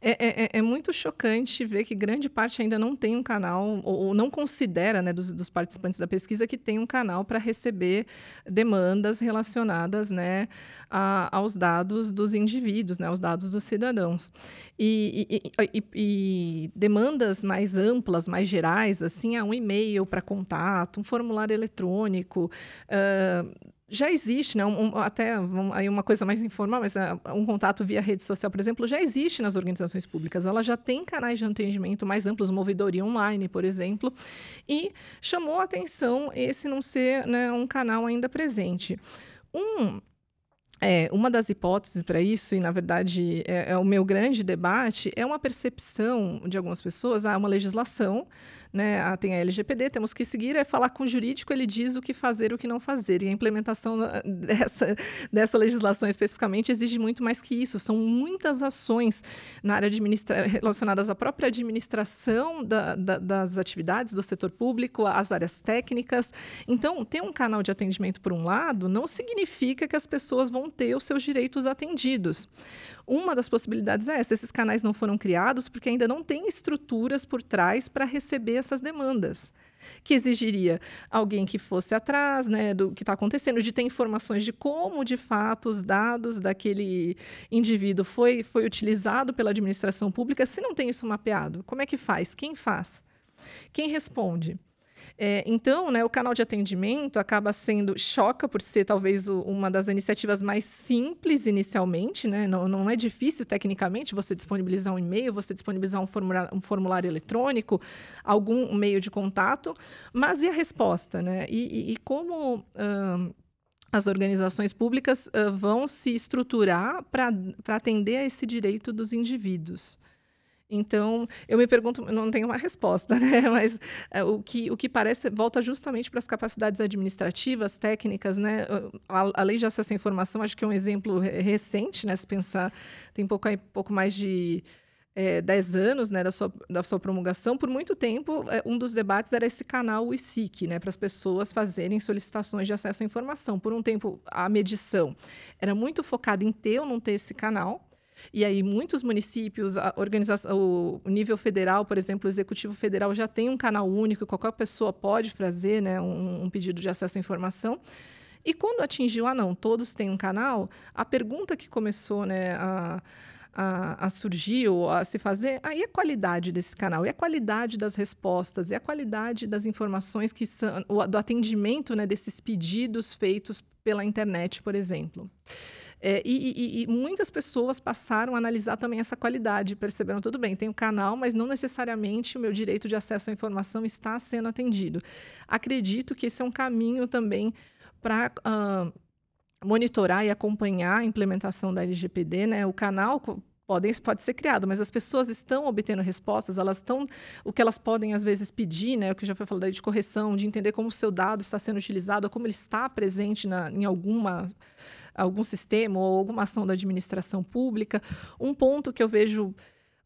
é, é, é, é, muito chocante ver que grande parte ainda não tem um canal, ou, ou não considera, né, dos, dos, participantes da pesquisa, que tem um canal para receber demandas relacionadas né, a, aos dados dos indivíduos, né, aos dados dos cidadãos. E, e, e, e demandas mais amplas, mais gerais, assim, é um e-mail para contato, um formulário eletrônico. Uh, já existe, né, um, até um, aí uma coisa mais informal, mas uh, um contato via rede social, por exemplo, já existe nas organizações públicas. Ela já tem canais de atendimento mais amplos, uma ouvidoria online, por exemplo, e chamou a atenção esse não ser né, um canal ainda presente. Um é, uma das hipóteses para isso, e na verdade é, é, o meu grande debate, é uma percepção de algumas pessoas, há uma legislação né, a, tem a LGPD, temos que seguir, é falar com o jurídico, ele diz o que fazer o que não fazer. E a implementação dessa, dessa legislação especificamente exige muito mais que isso. São muitas ações na área relacionadas à própria administração da, da, das atividades do setor público, às áreas técnicas. Então, ter um canal de atendimento, por um lado, não significa que as pessoas vão ter os seus direitos atendidos. Uma das possibilidades é essa: esses canais não foram criados porque ainda não tem estruturas por trás para receber essas demandas que exigiria alguém que fosse atrás né, do que está acontecendo, de ter informações de como, de fato, os dados daquele indivíduo foi, foi utilizado pela administração pública. Se não tem isso mapeado, como é que faz? Quem faz? Quem responde? É, então, né, o canal de atendimento acaba sendo choca por ser talvez o, uma das iniciativas mais simples inicialmente, né? Não, não é difícil tecnicamente você disponibilizar um e-mail, você disponibilizar um formulário, um formulário eletrônico, algum meio de contato, mas e a resposta, né? E, e, e como as organizações públicas uh, vão se estruturar para atender a esse direito dos indivíduos. Então, eu me pergunto, não tenho uma resposta, né? Mas é, o, que, o que parece volta justamente para as capacidades administrativas, técnicas, né? A, a, lei de acesso à informação, acho que é um exemplo recente, né? Se pensar, tem pouco, pouco mais de é, 10 anos né, da, sua, da sua promulgação, por muito tempo, é, um dos debates era esse canal o ICIC, né, para as pessoas fazerem solicitações de acesso à informação. Por um tempo, a medição era muito focada em ter ou não ter esse canal, e aí, muitos municípios, a organização, o nível federal, por exemplo, o Executivo Federal já tem um canal único, qualquer pessoa pode fazer né, um, um pedido de acesso à informação. E quando atingiu, ah, não, todos têm um canal, a pergunta que começou né, a, a, a, surgir ou a se fazer, aí a qualidade desse canal, e a qualidade das respostas, e a qualidade das informações que são, do atendimento né, desses pedidos feitos pela internet, por exemplo. É, e, e, e, muitas pessoas passaram a analisar também essa qualidade, perceberam, tudo bem, tem um canal, mas não necessariamente o meu direito de acesso à informação está sendo atendido. Acredito que esse é um caminho também para uh, ah, monitorar e acompanhar a implementação da LGPD. Né? O canal podem, pode ser criado, mas as pessoas estão obtendo respostas, elas estão. O que elas podem, às vezes, pedir, né, o que já foi falado aí de correção, de entender como o seu dado está sendo utilizado, como ele está presente na, em alguma, algum sistema ou alguma ação da administração pública. Um ponto que eu vejo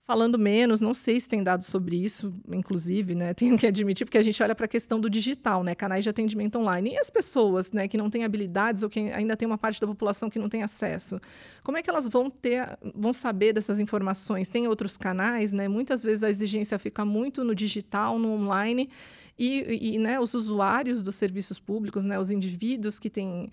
falando menos, não sei se tem dados sobre isso, inclusive, né? Tenho que admitir, porque a gente olha para a questão do digital, né? Canais de atendimento online. E as pessoas, né, que não têm habilidades ou que ainda tem uma parte da população que não tem acesso, como é que elas vão ter, vão saber dessas informações? Tem outros canais, né? Muitas vezes a exigência fica muito no digital, no online. E, e né, os usuários dos serviços públicos, né, os indivíduos que têm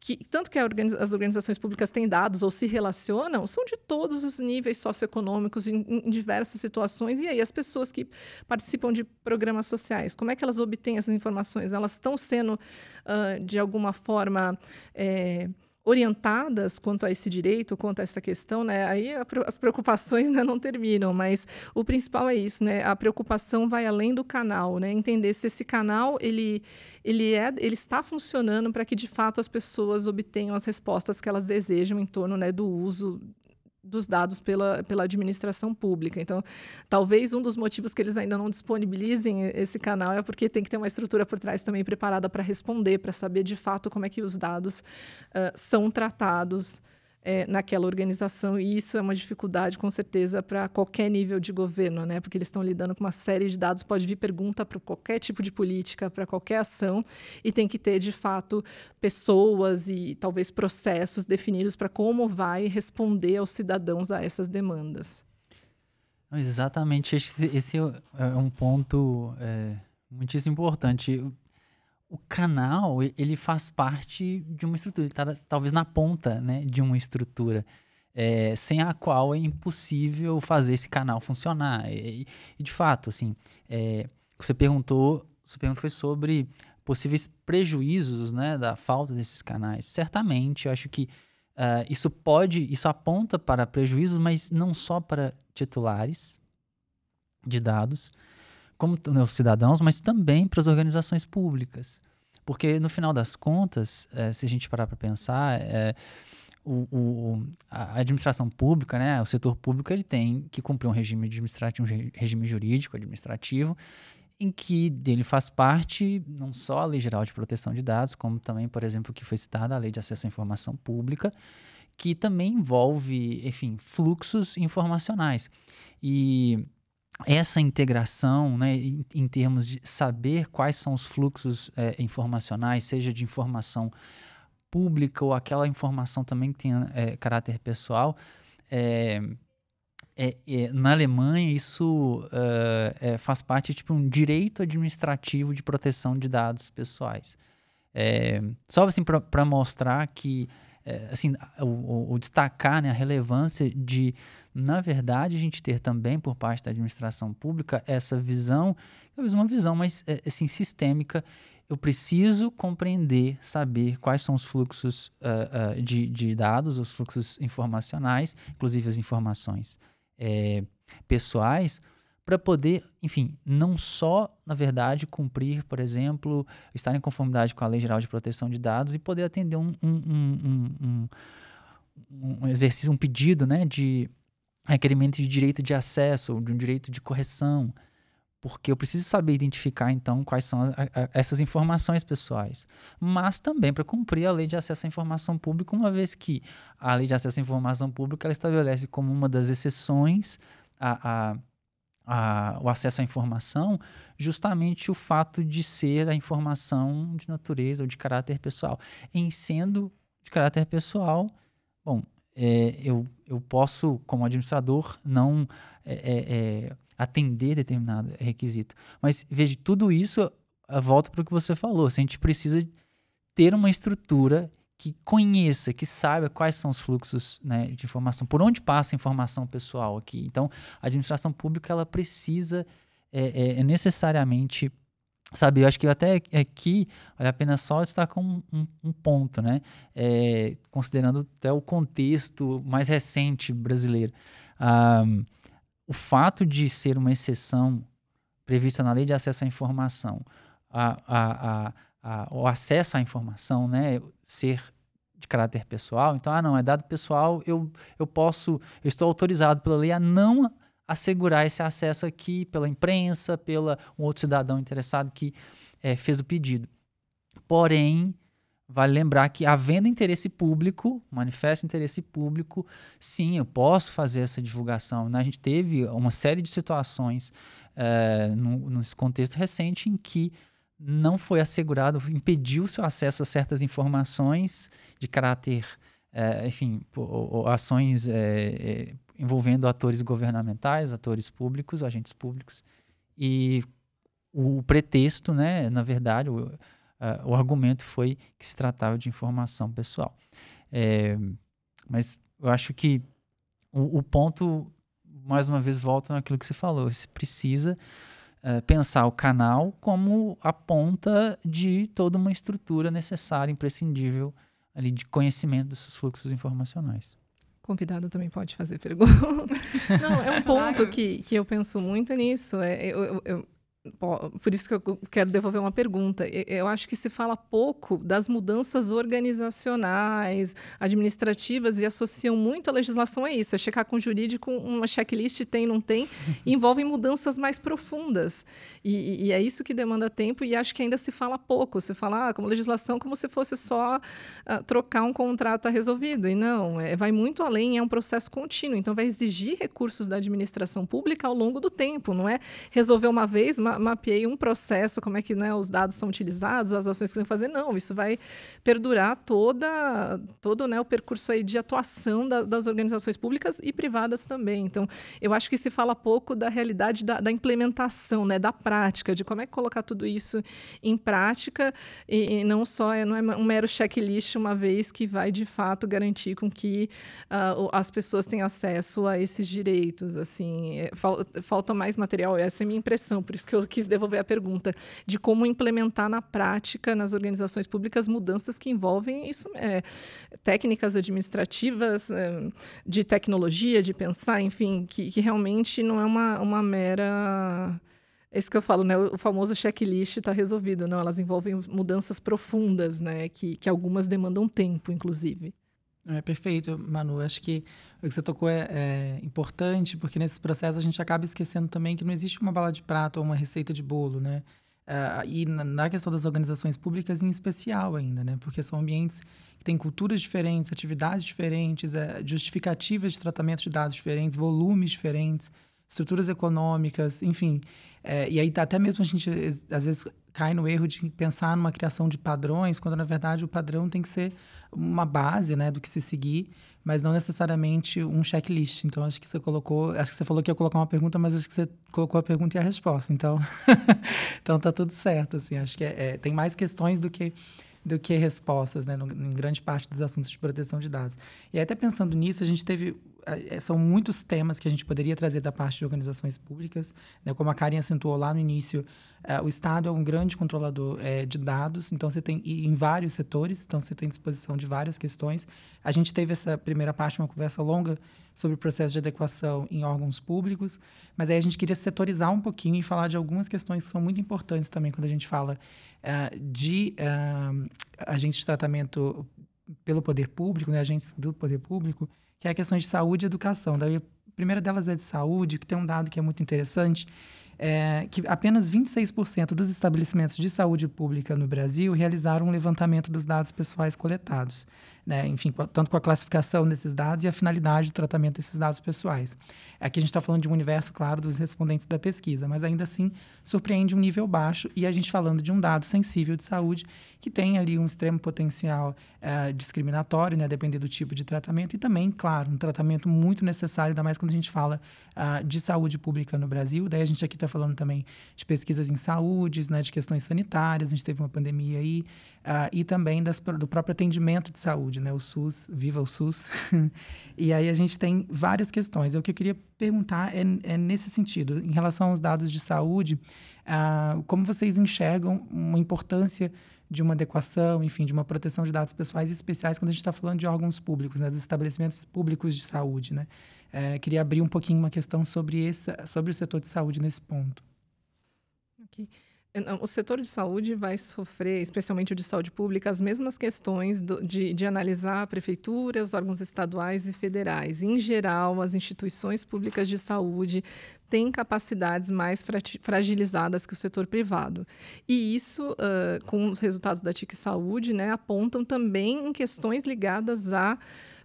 que tanto que as organizações públicas têm dados ou se relacionam, são de todos os níveis socioeconômicos em, em, diversas situações. E aí as pessoas que participam de programas sociais, como é que elas obtêm essas informações? Elas estão sendo, uh, de alguma forma, é, orientadas quanto a esse direito, quanto a essa questão, né? Aí as preocupações ainda não terminam, mas o principal é isso, né? A preocupação vai além do canal, né? Entender se esse canal ele ele é ele está funcionando para que de fato as pessoas obtenham as respostas que elas desejam em torno, né, do uso dos dados pela, pela administração pública. Então, talvez um dos motivos que eles ainda não disponibilizem esse canal é porque tem que ter uma estrutura por trás também preparada para responder, para saber de fato como é que os dados uh, são tratados é, naquela organização, e isso é uma dificuldade, com certeza, para qualquer nível de governo, né? porque eles estão lidando com uma série de dados, pode vir pergunta para qualquer tipo de política, para qualquer ação, e tem que ter, de fato, pessoas e talvez processos definidos para como vai responder aos cidadãos a essas demandas. Exatamente, esse, esse é um ponto é, muitíssimo importante o canal ele faz parte de uma estrutura, ele tá talvez na ponta né, de uma estrutura, é, sem a qual é impossível fazer esse canal funcionar. E, e de fato, assim, é, você perguntou, você perguntou foi sobre possíveis prejuízos né, da falta desses canais. Certamente, eu acho que uh, isso pode, isso aponta para prejuízos, mas não só para titulares de dados, como os cidadãos, mas também para as organizações públicas. Porque, no final das contas, é, se a gente parar para pensar, é, o, o, a administração pública, né, o setor público, ele tem que cumprir um regime administrativo, um regime jurídico administrativo, em que dele faz parte não só a Lei Geral de Proteção de Dados, como também, por exemplo, que foi citada a Lei de Acesso à Informação Pública, que também envolve, enfim, fluxos informacionais. E essa integração, né, em, termos de saber quais são os fluxos é, informacionais, seja de informação pública ou aquela informação também que tem é, caráter pessoal, é, é, é na Alemanha isso uh, faz parte tipo um direito administrativo de proteção de dados pessoais. só assim para mostrar que assim o, o destacar né, a relevância de na verdade, a gente ter também por parte da administração pública essa visão, talvez uma visão mais é, assim, sistêmica. Eu preciso compreender, saber quais são os fluxos uh, uh, de, de, dados, os fluxos informacionais, inclusive as informações é, pessoais, para poder, enfim, não só, na verdade, cumprir, por exemplo, estar em conformidade com a Lei Geral de Proteção de Dados e poder atender um, um, um, um exercício, um pedido né, de requerimento de direito de acesso, de um direito de correção, porque eu preciso saber identificar então quais são a, a, essas informações pessoais, mas também para cumprir a lei de acesso à informação pública, uma vez que a lei de acesso à informação pública ela estabelece como uma das exceções a, a, o acesso à informação justamente o fato de ser a informação de natureza ou de caráter pessoal. Em sendo de caráter pessoal, bom, é, eu, eu posso, como administrador, não é, é, é atender determinado requisito. Mas veja, tudo isso volta para o que você falou. Se a gente precisa ter uma estrutura que conheça, que saiba quais são os fluxos né, de informação, por onde passa a informação pessoal aqui. Então, a administração pública ela precisa é, é, é necessariamente saber. Eu acho que até aqui vale a pena só destacar um, um, um ponto, né? É, considerando até o contexto mais recente brasileiro. Um, o fato de ser uma exceção prevista na lei de acesso à informação, a, a, a, o acesso à informação, né, ser de caráter pessoal, então, ah, não, é dado pessoal, eu, eu posso, eu estou autorizado pela lei a não assegurar esse acesso aqui pela imprensa, pela um outro cidadão interessado que é, fez o pedido. Porém, Vale lembrar que, havendo interesse público, manifesto interesse público, sim, eu posso fazer essa divulgação. Né? A gente teve uma série de situações é, nesse contexto recente em que não foi assegurado, impediu-se o acesso a certas informações de caráter, é, enfim, ações é, envolvendo atores governamentais, atores públicos, agentes públicos. E o pretexto, né, na verdade, o, uh, o argumento foi que se tratava de informação pessoal. É, mas eu acho que o, o, ponto, mais uma vez, volta naquilo que você falou. Você precisa uh, pensar o canal como a ponta de toda uma estrutura necessária, imprescindível ali de conhecimento dos fluxos informacionais convidado também pode fazer pergunta. Não, é um ponto que, que eu penso muito nisso. É, eu, eu, por isso que eu quero devolver uma pergunta. Eu acho que se fala pouco das mudanças organizacionais, administrativas e associam muito a legislação a isso. É checar com o jurídico uma checklist tem, não tem, e envolvem mudanças mais profundas. E, e, é isso que demanda tempo e acho que ainda se fala pouco. Se fala ah, como legislação como se fosse só uh, trocar um contrato tá resolvido. E não, é, vai muito além, é um processo contínuo. Então vai exigir recursos da administração pública ao longo do tempo. Não é resolver uma vez, ma mapeei um processo, como é que né, os dados são utilizados, as ações que tem que fazer. Não, isso vai perdurar toda, todo né, o percurso aí de atuação da, das organizações públicas e privadas também. Então, eu acho que se fala pouco da realidade da, da implementação, né, da prática, de como é colocar tudo isso em prática e, e não só é, não é um mero checklist uma vez que vai de fato garantir com que uh, as pessoas tenham acesso a esses direitos. Assim, é, falta mais material. Essa é a minha impressão, por isso que eu quis devolver a pergunta de como implementar na prática nas organizações públicas mudanças que envolvem isso, é, técnicas administrativas, é, de tecnologia, de pensar, enfim, que, que realmente não é uma, uma mera é isso que eu falo, né? O famoso checklist está resolvido. Não, elas envolvem mudanças profundas, né? Que, que algumas demandam tempo, inclusive. É perfeito, Manu. Acho que o que você tocou é, é, importante, porque nesses processos a gente acaba esquecendo também que não existe uma bala de prata ou uma receita de bolo, né? Uh, e na questão das organizações públicas em especial ainda, né? Porque são ambientes que têm culturas diferentes, atividades diferentes, é, justificativas de tratamento de dados diferentes, volumes diferentes, estruturas econômicas, enfim. É, e aí até mesmo a gente às vezes cai no erro de pensar numa criação de padrões, quando na verdade o padrão tem que ser uma base, né, do que se seguir, mas não necessariamente um checklist. Então acho que você colocou, acho que você falou que ia colocar uma pergunta, mas acho que você colocou a pergunta e a resposta. Então, então tá tudo certo, assim. Acho que é, é, tem mais questões do que do que respostas, né, no, em grande parte dos assuntos de proteção de dados. E até pensando nisso, a gente teve são muitos temas que a gente poderia trazer da parte de organizações públicas. Né? Como a Karen acentuou lá no início, é, o Estado é um grande controlador é, de dados, então você tem em vários setores, então você tem disposição de várias questões. A gente teve essa primeira parte, uma conversa longa sobre o processo de adequação em órgãos públicos, mas aí a gente queria setorizar um pouquinho e falar de algumas questões que são muito importantes também quando a gente fala uh, de uh, agentes de tratamento pelo poder público, né, agentes do poder público, que é a questão de saúde e educação. Daí, a primeira delas é de saúde, que tem um dado que é muito interessante, é, que apenas 26% dos estabelecimentos de saúde pública no Brasil realizaram um levantamento dos dados pessoais coletados né? enfim, tanto com a classificação desses dados e a finalidade do tratamento desses dados pessoais. Aqui a gente está falando de um universo, claro, dos respondentes da pesquisa, mas ainda assim surpreende um nível baixo e a gente falando de um dado sensível de saúde que tem ali um extremo potencial uh, discriminatório, né, depender do tipo de tratamento e também, claro, um tratamento muito necessário, ainda mais quando a gente fala uh, de saúde pública no Brasil. Daí a gente aqui está falando também de pesquisas em saúde, né, de questões sanitárias, a gente teve uma pandemia aí, uh, e também das, do próprio atendimento de saúde, né? O SUS, viva o SUS. e aí a gente tem várias questões. O que eu queria perguntar é, é nesse sentido, em relação aos dados de saúde, uh, como vocês enxergam uma importância de uma adequação, enfim, de uma proteção de dados pessoais especiais quando a gente está falando de órgãos públicos, né, dos estabelecimentos públicos de saúde, né? É, queria abrir um pouquinho uma questão sobre, esse, sobre o setor de saúde nesse ponto. Okay. O setor de saúde vai sofrer, especialmente o de saúde pública, as mesmas questões do, de, de analisar prefeituras, órgãos estaduais e federais. Em geral, as instituições públicas de saúde têm capacidades mais fragilizadas que o setor privado. E isso, uh, com os resultados da TIC Saúde, né, apontam também em questões ligadas a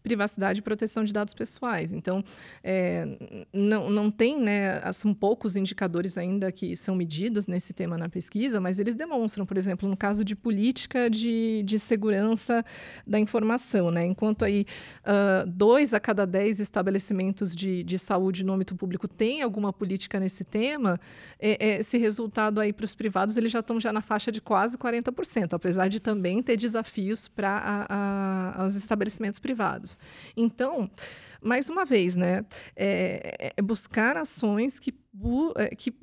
privacidade e proteção de dados pessoais. Então, é, não, não tem, né, são poucos indicadores ainda que são medidos nesse tema na pesquisa, mas eles demonstram, por exemplo, no caso de política de, de segurança da informação, né, enquanto aí uh, dois a cada dez estabelecimentos de, de saúde no âmbito público têm alguma política nesse tema, é, é, esse resultado aí para os privados, eles já estão já na faixa de quase 40%, apesar de também ter desafios para os estabelecimentos privados. Então, mais uma vez, né, é, é buscar ações que, é, que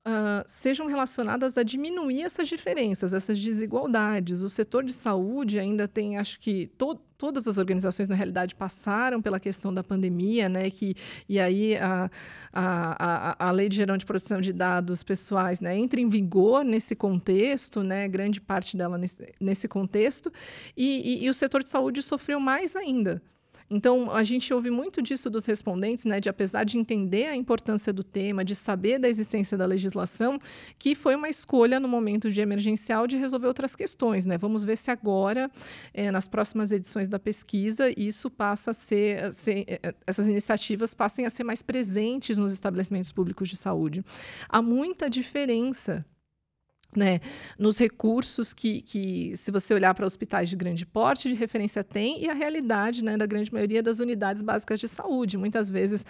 Uh, sejam relacionadas a diminuir essas diferenças, essas desigualdades. O setor de saúde ainda tem, acho que to todas as organizações na realidade passaram pela questão da pandemia, né? Que e aí a, a, a, a lei de geral de proteção de dados pessoais, né, entra em vigor nesse contexto, né? Grande parte dela nesse, nesse contexto e, e, e o setor de saúde sofreu mais ainda. Então, a gente ouve muito disso dos respondentes, né, de apesar de entender a importância do tema, de saber da existência da legislação, que foi uma escolha no momento de emergencial de resolver outras questões, né? Vamos ver se agora, é, nas próximas edições da pesquisa, isso passa a ser, a ser, eh, essas iniciativas passem a ser mais presentes nos estabelecimentos públicos de saúde. Há muita diferença né, nos recursos que, que, se você olhar para hospitais de grande porte, de referência tem, e a realidade né, da grande maioria das unidades básicas de saúde. Muitas vezes,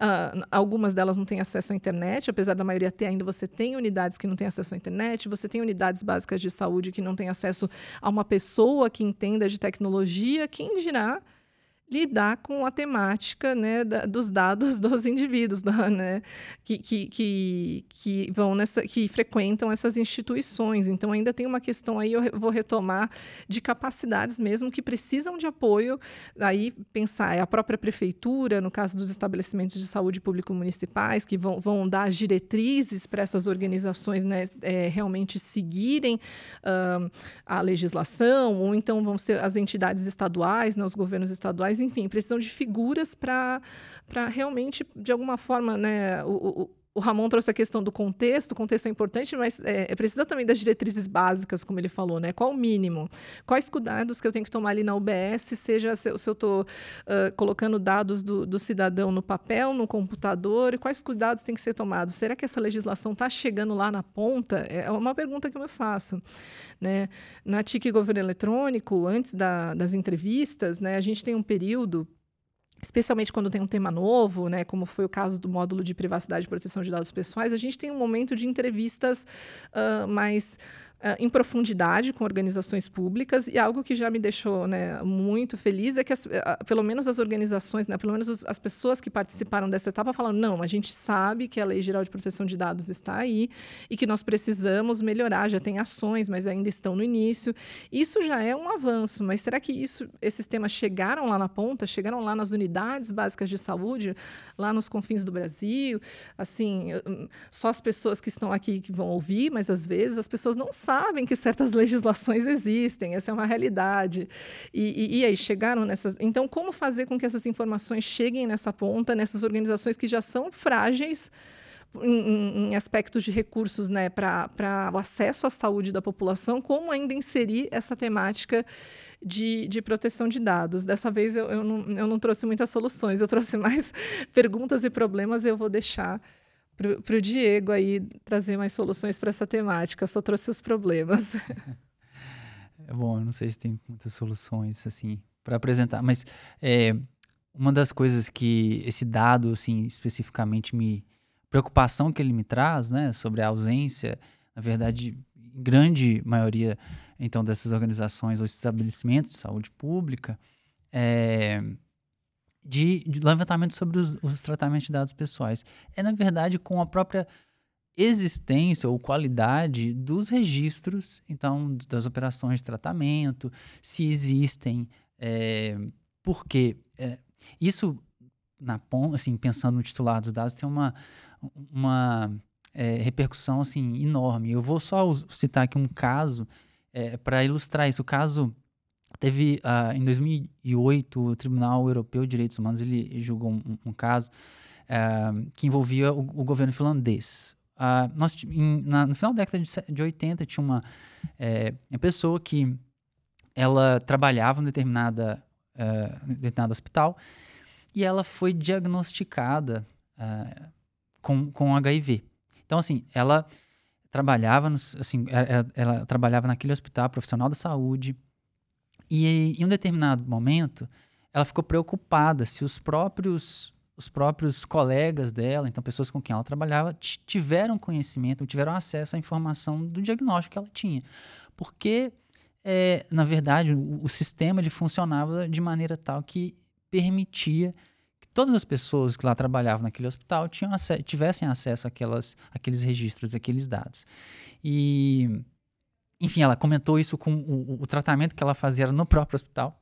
uh, algumas delas não têm acesso à internet, apesar da maioria ter, ainda você tem unidades que não têm acesso à internet, você tem unidades básicas de saúde que não têm acesso a uma pessoa que entenda de tecnologia, quem dirá lidar com a temática né, da, dos dados dos indivíduos né, que, que, que, vão nessa, que frequentam essas instituições. Então, ainda tem uma questão aí, eu vou retomar, de capacidades mesmo que precisam de apoio. Aí, pensar, é a própria prefeitura, no caso dos estabelecimentos de saúde público municipais, que vão, vão dar diretrizes para essas organizações né, é, realmente seguirem uh, a legislação, ou então vão ser as entidades estaduais, né, os governos estaduais mas enfim, precisam de figuras para realmente, de alguma forma, né, o, o Ramon trouxe a questão do contexto, o contexto é importante, mas é, é, precisa também das diretrizes básicas, como ele falou, né? Qual o mínimo? Quais cuidados que eu tenho que tomar ali na UBS, seja se, eu estou uh, colocando dados do, do, cidadão no papel, no computador, e quais cuidados têm que ser tomados? Será que essa legislação está chegando lá na ponta? É uma pergunta que eu me faço. Né? Na TIC Governo Eletrônico, antes da, das entrevistas, né, a gente tem um período especialmente quando tem um tema novo, né, como foi o caso do módulo de privacidade e proteção de dados pessoais, a gente tem um momento de entrevistas uh, mais uh, em profundidade com organizações públicas e algo que já me deixou né, muito feliz é que as, uh, pelo menos as organizações, né, pelo menos os, as pessoas que participaram dessa etapa falaram não, a gente sabe que a Lei Geral de Proteção de Dados está aí e que nós precisamos melhorar, já tem ações, mas ainda estão no início. Isso já é um avanço, mas será que isso, esses temas chegaram lá na ponta, chegaram lá nas unidades básicas de saúde, lá nos confins do Brasil? Assim, hum, só as pessoas que estão aqui que vão ouvir, mas às vezes as pessoas não sabem que certas legislações existem, essa é uma realidade. E, e, e, aí chegaram nessas. Então, como fazer com que essas informações cheguem nessa ponta, nessas organizações que já são frágeis? Em, em, aspectos de recursos né, para o acesso à saúde da população, como ainda inserir essa temática de, de proteção de dados. Dessa vez eu, eu, não, eu não trouxe muitas soluções, eu trouxe mais perguntas e problemas, eu vou deixar para o Diego aí trazer mais soluções para essa temática. Eu só trouxe os problemas. É bom, não sei se tem muitas soluções assim para apresentar, mas é, uma das coisas que esse dado, assim, especificamente me preocupação que ele me traz, né, sobre a ausência, na verdade, grande maioria então dessas organizações ou estabelecimentos de saúde pública, é, de, de levantamento sobre os, os, tratamentos de dados pessoais. É, na verdade, com a própria existência ou qualidade dos registros, então, das operações de tratamento, se existem, é, porque é, isso, na assim, pensando no titular dos dados, tem uma, uma é, repercussão assim, enorme. Eu vou só citar aqui um caso é, para ilustrar isso. O caso Teve, uh, em 2008, o Tribunal Europeu de Direitos Humanos ele julgou um, um caso uh, que envolvia o, o, governo finlandês. Uh, nós, em, na, no final da década de, de 80, tinha uma, é, uma pessoa que ela trabalhava em determinada, uh, determinado hospital e ela foi diagnosticada com, com HIV. Então, assim, ela trabalhava, no, assim, ela, ela trabalhava naquele hospital profissional da saúde, e em um determinado momento, ela ficou preocupada se os próprios os próprios colegas dela, então pessoas com quem ela trabalhava, tiveram conhecimento, tiveram acesso à informação do diagnóstico que ela tinha. Porque, é, na verdade, o, o, sistema ele funcionava de maneira tal que permitia que todas as pessoas que lá trabalhavam naquele hospital tinham tivessem acesso àquelas, àqueles registros, àqueles dados. E enfim, ela comentou isso com o, o, tratamento que ela fazia no próprio hospital.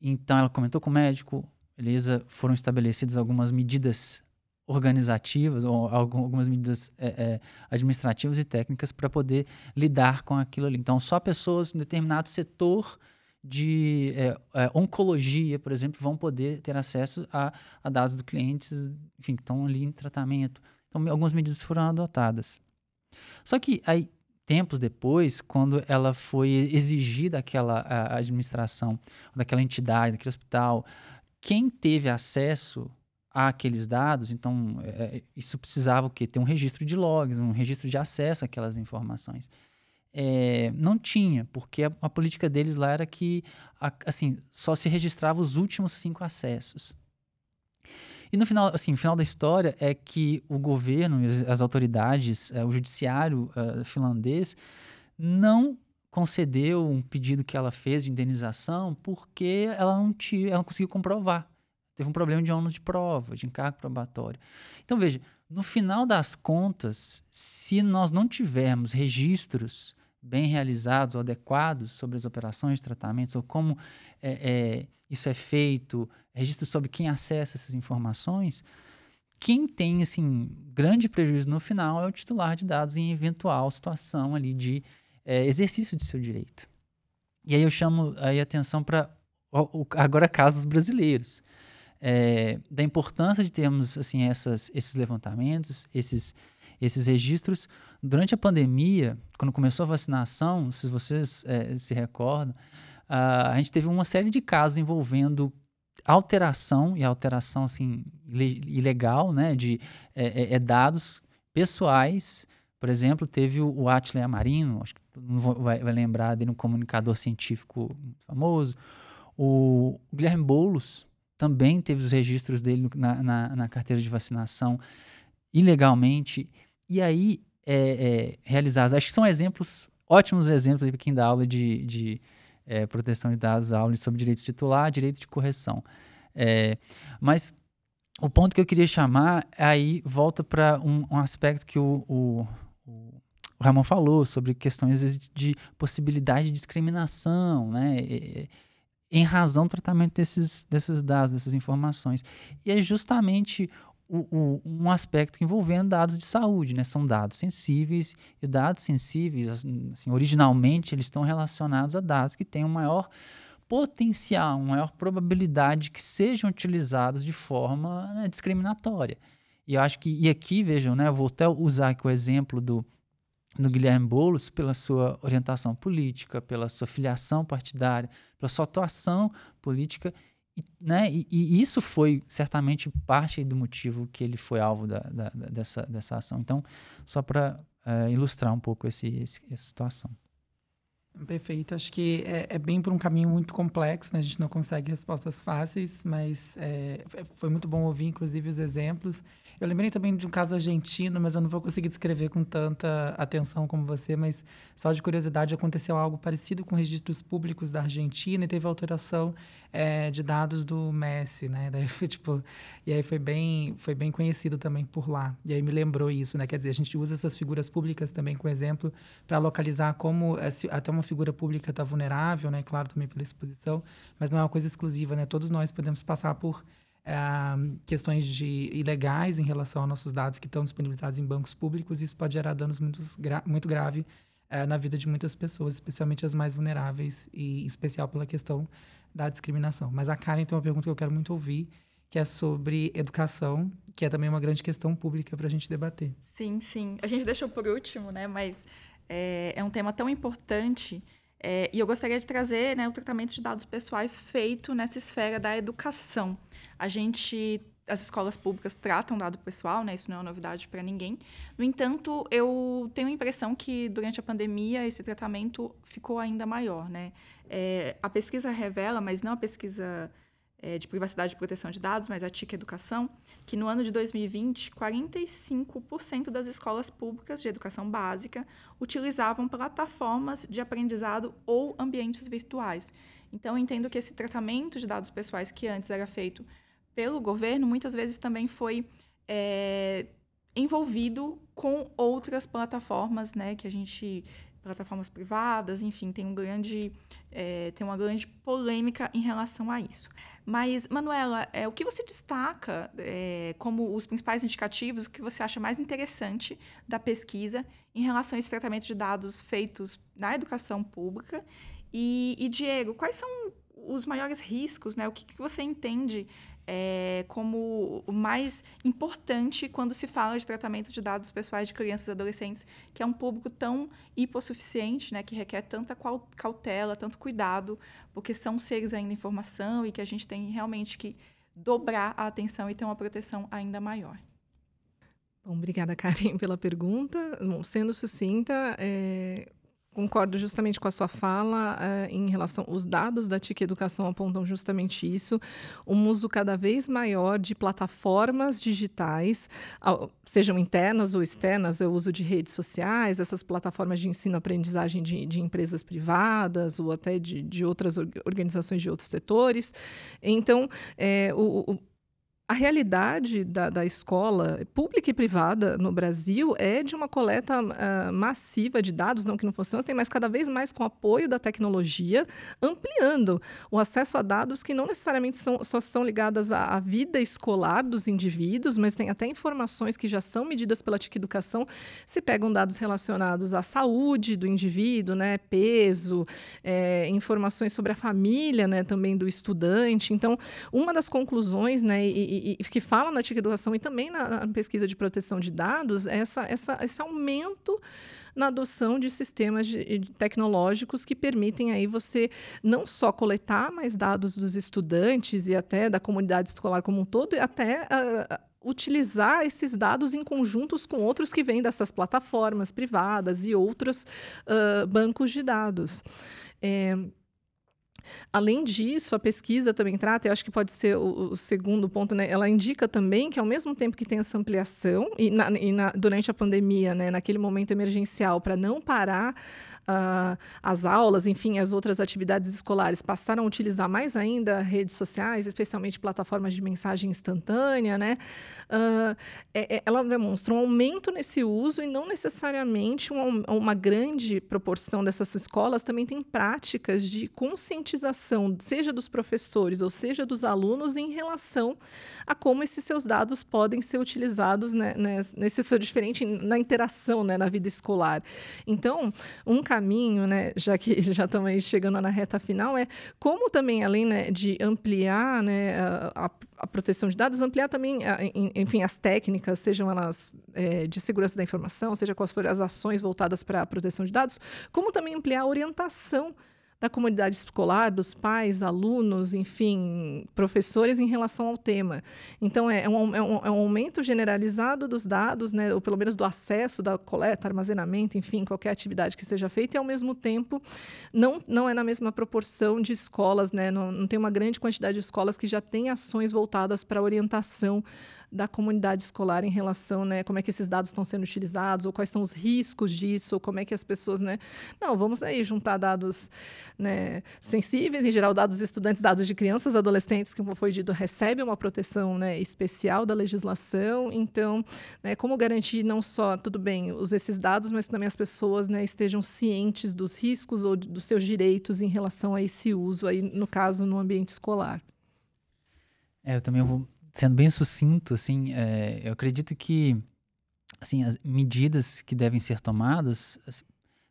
Então, ela comentou com o médico, beleza, foram estabelecidas algumas medidas organizativas ou algumas medidas é, é, administrativas e técnicas para poder lidar com aquilo ali. Então, só pessoas em determinado setor de é, é, oncologia, por exemplo, vão poder ter acesso a, a dados dos clientes, enfim, que estão ali em tratamento. Então, algumas medidas foram adotadas. Só que aí tempos depois, quando ela foi exigir daquela administração, daquela entidade, daquele hospital, quem teve acesso àqueles dados, então é, isso precisava o quê? ter um registro de logs, um registro de acesso àquelas informações. É, não tinha, porque a, a, política deles lá era que assim só se registrava os últimos cinco acessos. E no final, assim, o final da história é que o governo, as, autoridades, uh, o judiciário uh, finlandês não concedeu um pedido que ela fez de indenização porque ela não, tinha, ela não conseguiu comprovar. Teve um problema de ônus de prova, de encargo probatório. Então, veja, no final das contas, se nós não tivermos registros bem realizados adequados sobre as operações tratamentos ou como é, é, isso é feito, registro sobre quem acessa essas informações, quem tem assim grande prejuízo no final é o titular de dados em eventual situação ali de é, exercício de seu direito. E aí eu chamo aí atenção para agora casos brasileiros. É, da importância de termos assim essas, esses levantamentos, esses, esses registros. Durante a pandemia, quando começou a vacinação, se vocês é, se recordam, uh, a gente teve uma série de casos envolvendo alteração, e alteração assim, ilegal, né, de é, é, dados pessoais. Por exemplo, teve o, o Atley Amarino, acho que todo mundo vai, vai lembrar dele, um comunicador científico famoso. O Guilherme Boulos também teve os registros dele na, na, na carteira de vacinação ilegalmente. E aí, é, é, realizados, acho que são exemplos ótimos exemplos para quem dá aula de, de é, proteção de dados, aula sobre direito titular, direito de correção. É, mas o ponto que eu queria chamar aí volta para um, um, aspecto que o, o, o, Ramon falou sobre questões de possibilidade de discriminação, né? em razão do tratamento desses, desses dados, dessas informações. E é justamente o, um aspecto envolvendo dados de saúde, né? São dados sensíveis e dados sensíveis, assim, originalmente, eles estão relacionados a dados que têm um maior potencial, uma maior probabilidade que sejam utilizados de forma né, discriminatória. E eu acho que, e aqui, vejam, né, eu vou até usar aqui o exemplo do, do Guilherme Boulos pela sua orientação política, pela sua filiação partidária, pela sua atuação política e, né, e, e, isso foi certamente parte do motivo que ele foi alvo da, da, dessa, dessa ação. Então, só para uh, ilustrar um pouco esse, esse, essa situação. Perfeito. Acho que é, é bem por um caminho muito complexo, né? A gente não consegue respostas fáceis, mas é, foi muito bom ouvir, inclusive, os exemplos. Eu lembrei também de um caso argentino, mas eu não vou conseguir descrever com tanta atenção como você, mas só de curiosidade, aconteceu algo parecido com registros públicos da Argentina e teve alteração é, de dados do Messi, né? Daí foi, tipo, e aí foi bem, foi bem conhecido também por lá. E aí me lembrou isso, né? Quer dizer, a gente usa essas figuras públicas também como exemplo para localizar como até uma figura pública está vulnerável, né? Claro, também pela exposição, mas não é uma coisa exclusiva, né? Todos nós podemos passar por Uh, questões de ilegais em relação aos nossos dados que estão disponibilizados em bancos públicos, e isso pode gerar danos muito, gra muito grave uh, na vida de muitas pessoas, especialmente as mais vulneráveis, e em especial pela questão da discriminação. Mas a Karen tem uma pergunta que eu quero muito ouvir, que é sobre educação, que é também uma grande questão pública para a gente debater. Sim, sim. A gente deixou por último, né? Mas é, é um tema tão importante é, e eu gostaria de trazer né, o tratamento de dados pessoais feito nessa esfera da educação. A gente as escolas públicas tratam dado pessoal, né? Isso não é uma novidade para ninguém. No entanto, eu tenho a impressão que durante a pandemia esse tratamento ficou ainda maior, né? É, a pesquisa revela, mas não a pesquisa é, de privacidade e proteção de dados, mas a TIC Educação, que no ano de 2020, 45% das escolas públicas de educação básica utilizavam plataformas de aprendizado ou ambientes virtuais. Então, eu entendo que esse tratamento de dados pessoais que antes era feito pelo governo, muitas vezes também foi é, envolvido com outras plataformas, né, que a gente plataformas privadas, enfim, tem um grande é, tem uma grande polêmica em relação a isso. Mas, Manuela, é, o que você destaca é, como os principais indicativos, o que você acha mais interessante da pesquisa em relação a esse tratamento de dados feitos na educação pública? E, e Diego, quais são os maiores riscos, né? O que, que você entende é, como o mais importante quando se fala de tratamento de dados pessoais de crianças e adolescentes, que é um público tão hipossuficiente, né, que requer tanta cautela, tanto cuidado, porque são seres ainda em formação e que a gente tem realmente que dobrar a atenção e ter uma proteção ainda maior. Bom, obrigada, Karen, pela pergunta. Bom, sendo sucinta, é, Concordo justamente com a sua fala uh, em relação. Os dados da TIC Educação apontam justamente isso: um uso cada vez maior de plataformas digitais, sejam internas ou externas, o uso de redes sociais, essas plataformas de ensino-aprendizagem de, de, empresas privadas ou até de, de outras organizações de outros setores. Então, é, o, o a realidade da, da, escola pública e privada no Brasil é de uma coleta uh, massiva de dados, não que não funciona, tem mas cada vez mais com apoio da tecnologia, ampliando o acesso a dados que não necessariamente são, só são ligadas à, à, vida escolar dos indivíduos, mas tem até informações que já são medidas pela TIC Educação, se pegam dados relacionados à saúde do indivíduo, né, peso, é, informações sobre a família né, também do estudante. Então, uma das conclusões, né, e, e, e, que fala na TIC Educação e também na, na, pesquisa de proteção de dados, essa, essa, esse aumento na adoção de sistemas de, de tecnológicos que permitem aí você não só coletar mais dados dos estudantes e até da comunidade escolar como um todo, e até uh, utilizar esses dados em conjuntos com outros que vêm dessas plataformas privadas e outros uh, bancos de dados. É, Além disso, a pesquisa também trata, eu acho que pode ser o, o, segundo ponto, né? Ela indica também que, ao mesmo tempo que tem essa ampliação, e, na, e na, durante a pandemia, né, naquele momento emergencial, para não parar uh, as aulas, enfim, as outras atividades escolares, passaram a utilizar mais ainda redes sociais, especialmente plataformas de mensagem instantânea, né? Uh, é, é, ela demonstra um aumento nesse uso e não necessariamente um, uma grande proporção dessas escolas também tem práticas de conscientização seja dos professores ou seja dos alunos, em relação a como esses seus dados podem ser utilizados né, nesse seu diferente na interação né, na vida escolar. Então, um caminho, né, já que já estamos chegando na reta final, é como também, além né, de ampliar né, a, a, proteção de dados, ampliar também, enfim, as técnicas, sejam elas é, de segurança da informação, seja quais forem as ações voltadas para a proteção de dados, como também ampliar a orientação da comunidade escolar, dos pais, alunos, enfim, professores em relação ao tema. Então, é, é um, é um, é um aumento generalizado dos dados, né, ou pelo menos do acesso, da coleta, armazenamento, enfim, qualquer atividade que seja feita, e, ao mesmo tempo, não, não é na mesma proporção de escolas, né, não, não tem uma grande quantidade de escolas que já têm ações voltadas para orientação da comunidade escolar em relação, né, como é que esses dados estão sendo utilizados, ou quais são os riscos disso, ou como é que as pessoas, né, não, vamos aí juntar dados, né, sensíveis, em geral dados de estudantes, dados de crianças, adolescentes, que como foi dito, recebem uma proteção, né, especial da legislação, então, né, como garantir não só, tudo bem, os esses dados, mas também as pessoas, né, estejam cientes dos riscos ou dos seus direitos em relação a esse uso aí, no caso, no ambiente escolar. É, eu também vou sendo bem sucinto, assim, é, eu acredito que assim, as medidas que devem ser tomadas,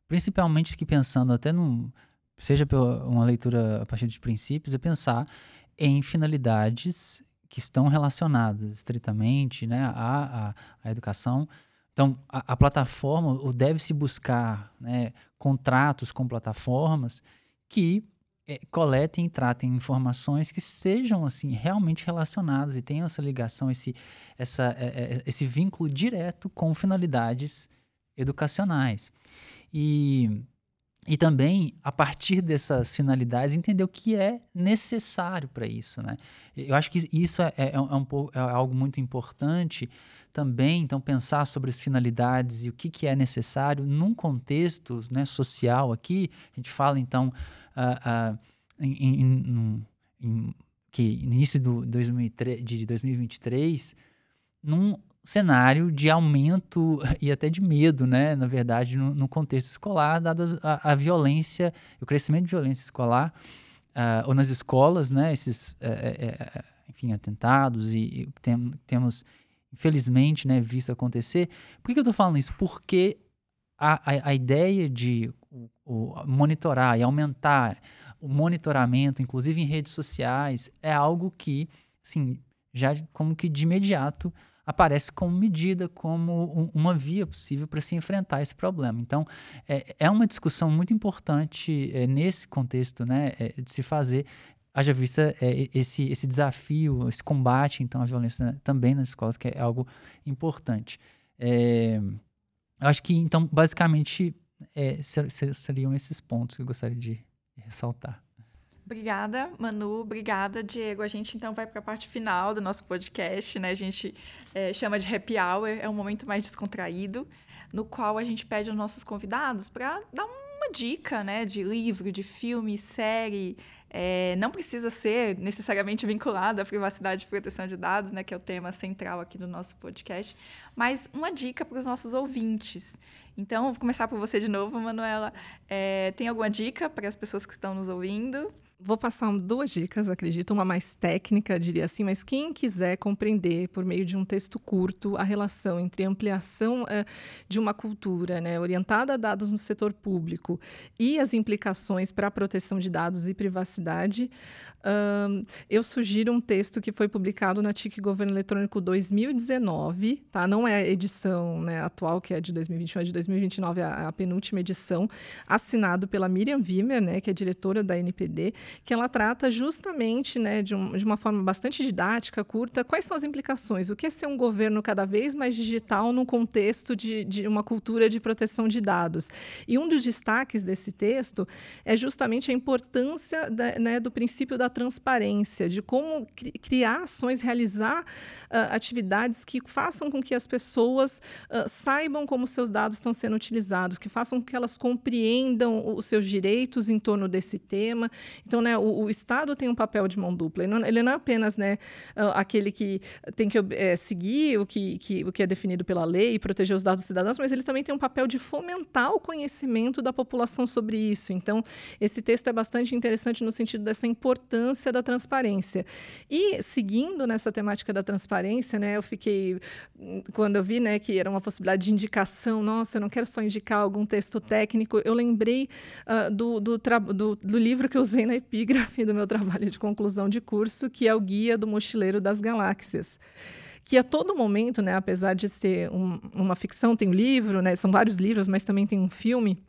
principalmente que pensando até num, seja pela uma leitura a partir de princípios, é pensar em finalidades que estão relacionadas estritamente né, à, à, à educação. Então, a, a plataforma, deve-se buscar né, contratos com plataformas que é, coletem e tratem informações que sejam assim realmente relacionadas e tenham essa ligação, esse, essa, é, é, esse vínculo direto com finalidades educacionais. E, e também, a partir dessas finalidades, entender o que é necessário para isso. Né? Eu acho que isso é, é, é, um pouco, é algo muito importante também, então, pensar sobre as finalidades e o que, que é necessário num contexto né, social aqui. A gente fala, então, uh, uh, em, em, em, que início do 2003, de 2023, num cenário de aumento e até de medo, né, na verdade, no, no contexto escolar, dada a, violência, o crescimento de violência escolar, uh, ou nas escolas, né, esses, é, é, enfim, atentados, e, e tem, temos, infelizmente, né, visto acontecer. Por que, que eu estou falando isso? Porque a, a, a ideia de o, o monitorar e aumentar o monitoramento, inclusive em redes sociais, é algo que, assim, já como que de imediato aparece como medida, como um, uma via possível para se enfrentar esse problema. Então, é, é uma discussão muito importante é, nesse contexto né, é, de se fazer, haja vista é, esse, esse desafio, esse combate, então, à violência também nas escolas, que é algo importante. Eu acho que, então, basicamente, é, seriam esses pontos que eu gostaria de ressaltar. Obrigada, Manu. Obrigada, Diego. A gente então vai para a parte final do nosso podcast, né? A gente é, chama de happy hour, é um momento mais descontraído, no qual a gente pede aos nossos convidados para dar uma dica, né? De livro, de filme, série. É, não precisa ser necessariamente vinculado à privacidade e proteção de dados, né? Que é o tema central aqui do nosso podcast, mas uma dica para os nossos ouvintes. Então, vou começar por você de novo, Manuela. É, tem alguma dica para as pessoas que estão nos ouvindo? Vou passar duas dicas, acredito, uma mais técnica, diria assim, mas quem quiser compreender por meio de um texto curto a relação entre ampliação uh, de uma cultura né, orientada a dados no setor público e as implicações para a proteção de dados e privacidade, eu sugiro um texto que foi publicado na TIC Governo Eletrônico 2019, tá? não é a edição né, atual, que é de 2021, é de 2029, a, a penúltima edição, assinado pela Miriam Wimmer, né, que é diretora da NPD que ela trata justamente, né, de, um, de uma forma bastante didática, curta, quais são as implicações, o que é ser um governo cada vez mais digital no contexto de, de uma cultura de proteção de dados. E um dos destaques desse texto é justamente a importância da, né, do princípio da transparência, de como cri criar ações, realizar uh, atividades que façam com que as pessoas uh, saibam como seus dados estão sendo utilizados, que façam com que elas compreendam os seus direitos em torno desse tema. Então, né, o, o Estado tem um papel de mão dupla. Ele não, ele não é apenas né, uh, aquele que tem que é, seguir o que, que, o que é definido pela lei e proteger os dados dos cidadãos, mas ele também tem um papel de fomentar o conhecimento da população sobre isso. Então, esse texto é bastante interessante no sentido dessa importância da transparência. E, seguindo nessa temática da transparência, né, eu fiquei, quando eu vi né, que era uma possibilidade de indicação, nossa, eu não quero só indicar algum texto técnico, eu lembrei uh, do, do, do, do livro que eu usei na epígrafe do meu trabalho de conclusão de curso, que é o Guia do Mochileiro das Galáxias que a todo momento, né, apesar de ser um, uma ficção, tem um livro, né, são vários livros, mas também tem um filme,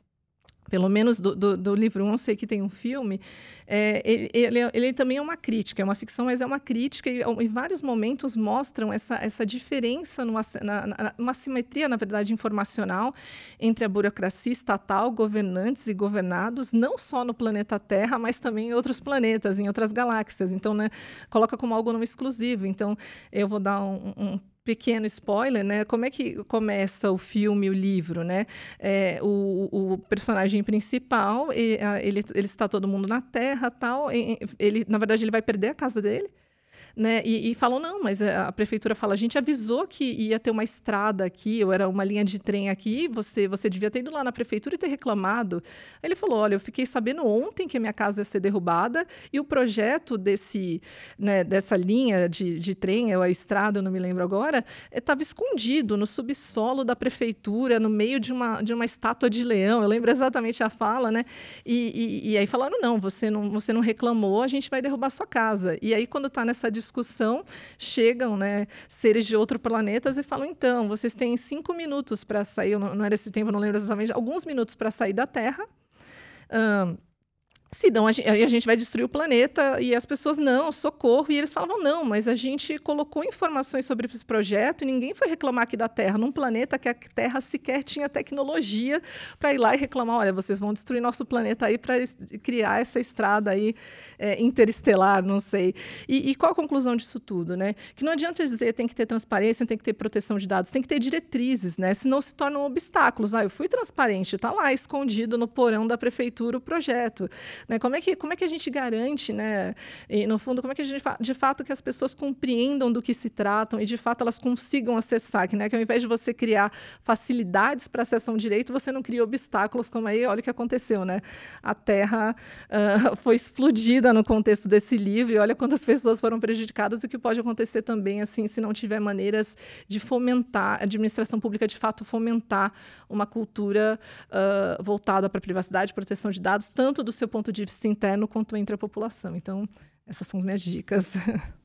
pelo menos do, do, do, livro 1, eu sei que tem um filme, é, ele, ele, ele, também é uma crítica, é uma ficção, mas é uma crítica, e em vários momentos mostram essa, essa diferença, numa, na, na, uma simetria, na verdade, informacional entre a burocracia estatal, governantes e governados, não só no planeta Terra, mas também em outros planetas, em outras galáxias. Então, né, coloca como algo não exclusivo. Então, eu vou dar um, um pequeno spoiler, né? Como é que começa o filme, o livro, né? É, o, o, personagem principal, ele, ele está todo mundo na Terra, tal. Ele, na verdade, ele vai perder a casa dele né? E, e falam, não, mas a prefeitura fala, a gente avisou que ia ter uma estrada aqui, ou era uma linha de trem aqui, você, você devia ter ido lá na prefeitura e ter reclamado. Aí ele falou, olha, eu fiquei sabendo ontem que a minha casa ia ser derrubada e o projeto desse, né, dessa linha de, de trem, ou a estrada, eu não me lembro agora, estava escondido no subsolo da prefeitura, no meio de uma, de uma estátua de leão. Eu lembro exatamente a fala, né? E, e, e aí falaram, não, você não, você não reclamou, a gente vai derrubar sua casa. E aí, quando está nessa discussão, discussão, chegam né, seres de outros planetas e falam: então, vocês têm cinco minutos para sair, não, não, era esse tempo, não lembro exatamente, alguns minutos para sair da Terra. Um, se não, a gente, a gente vai destruir o planeta e as pessoas não, socorro. E eles falavam, não, mas a gente colocou informações sobre esse projeto e ninguém foi reclamar aqui da Terra, num planeta que a Terra sequer tinha tecnologia para ir lá e reclamar, olha, vocês vão destruir nosso planeta aí para criar essa estrada aí é, interestelar, não sei. E, e, qual a conclusão disso tudo, né? Que não adianta dizer tem que ter transparência, tem que ter proteção de dados, tem que ter diretrizes, né? Senão se tornam obstáculos. Ah, eu fui transparente, está lá escondido no porão da prefeitura o projeto. Né? Como, é que, como é que a gente garante, né? E, no fundo, como é que a gente, de fato, que as pessoas compreendam do que se tratam e, de fato, elas consigam acessar, que, né? que ao invés de você criar facilidades para acesso a um direito, você não cria obstáculos, como aí, olha o que aconteceu, né? A Terra uh, foi explodida no contexto desse livro e olha quantas pessoas foram prejudicadas e o que pode acontecer também, assim, se não tiver maneiras de fomentar, a administração pública, de fato, fomentar uma cultura uh, voltada para a privacidade, proteção de dados, tanto do seu ponto vista interno quanto entre a população. Então, essas são as minhas dicas.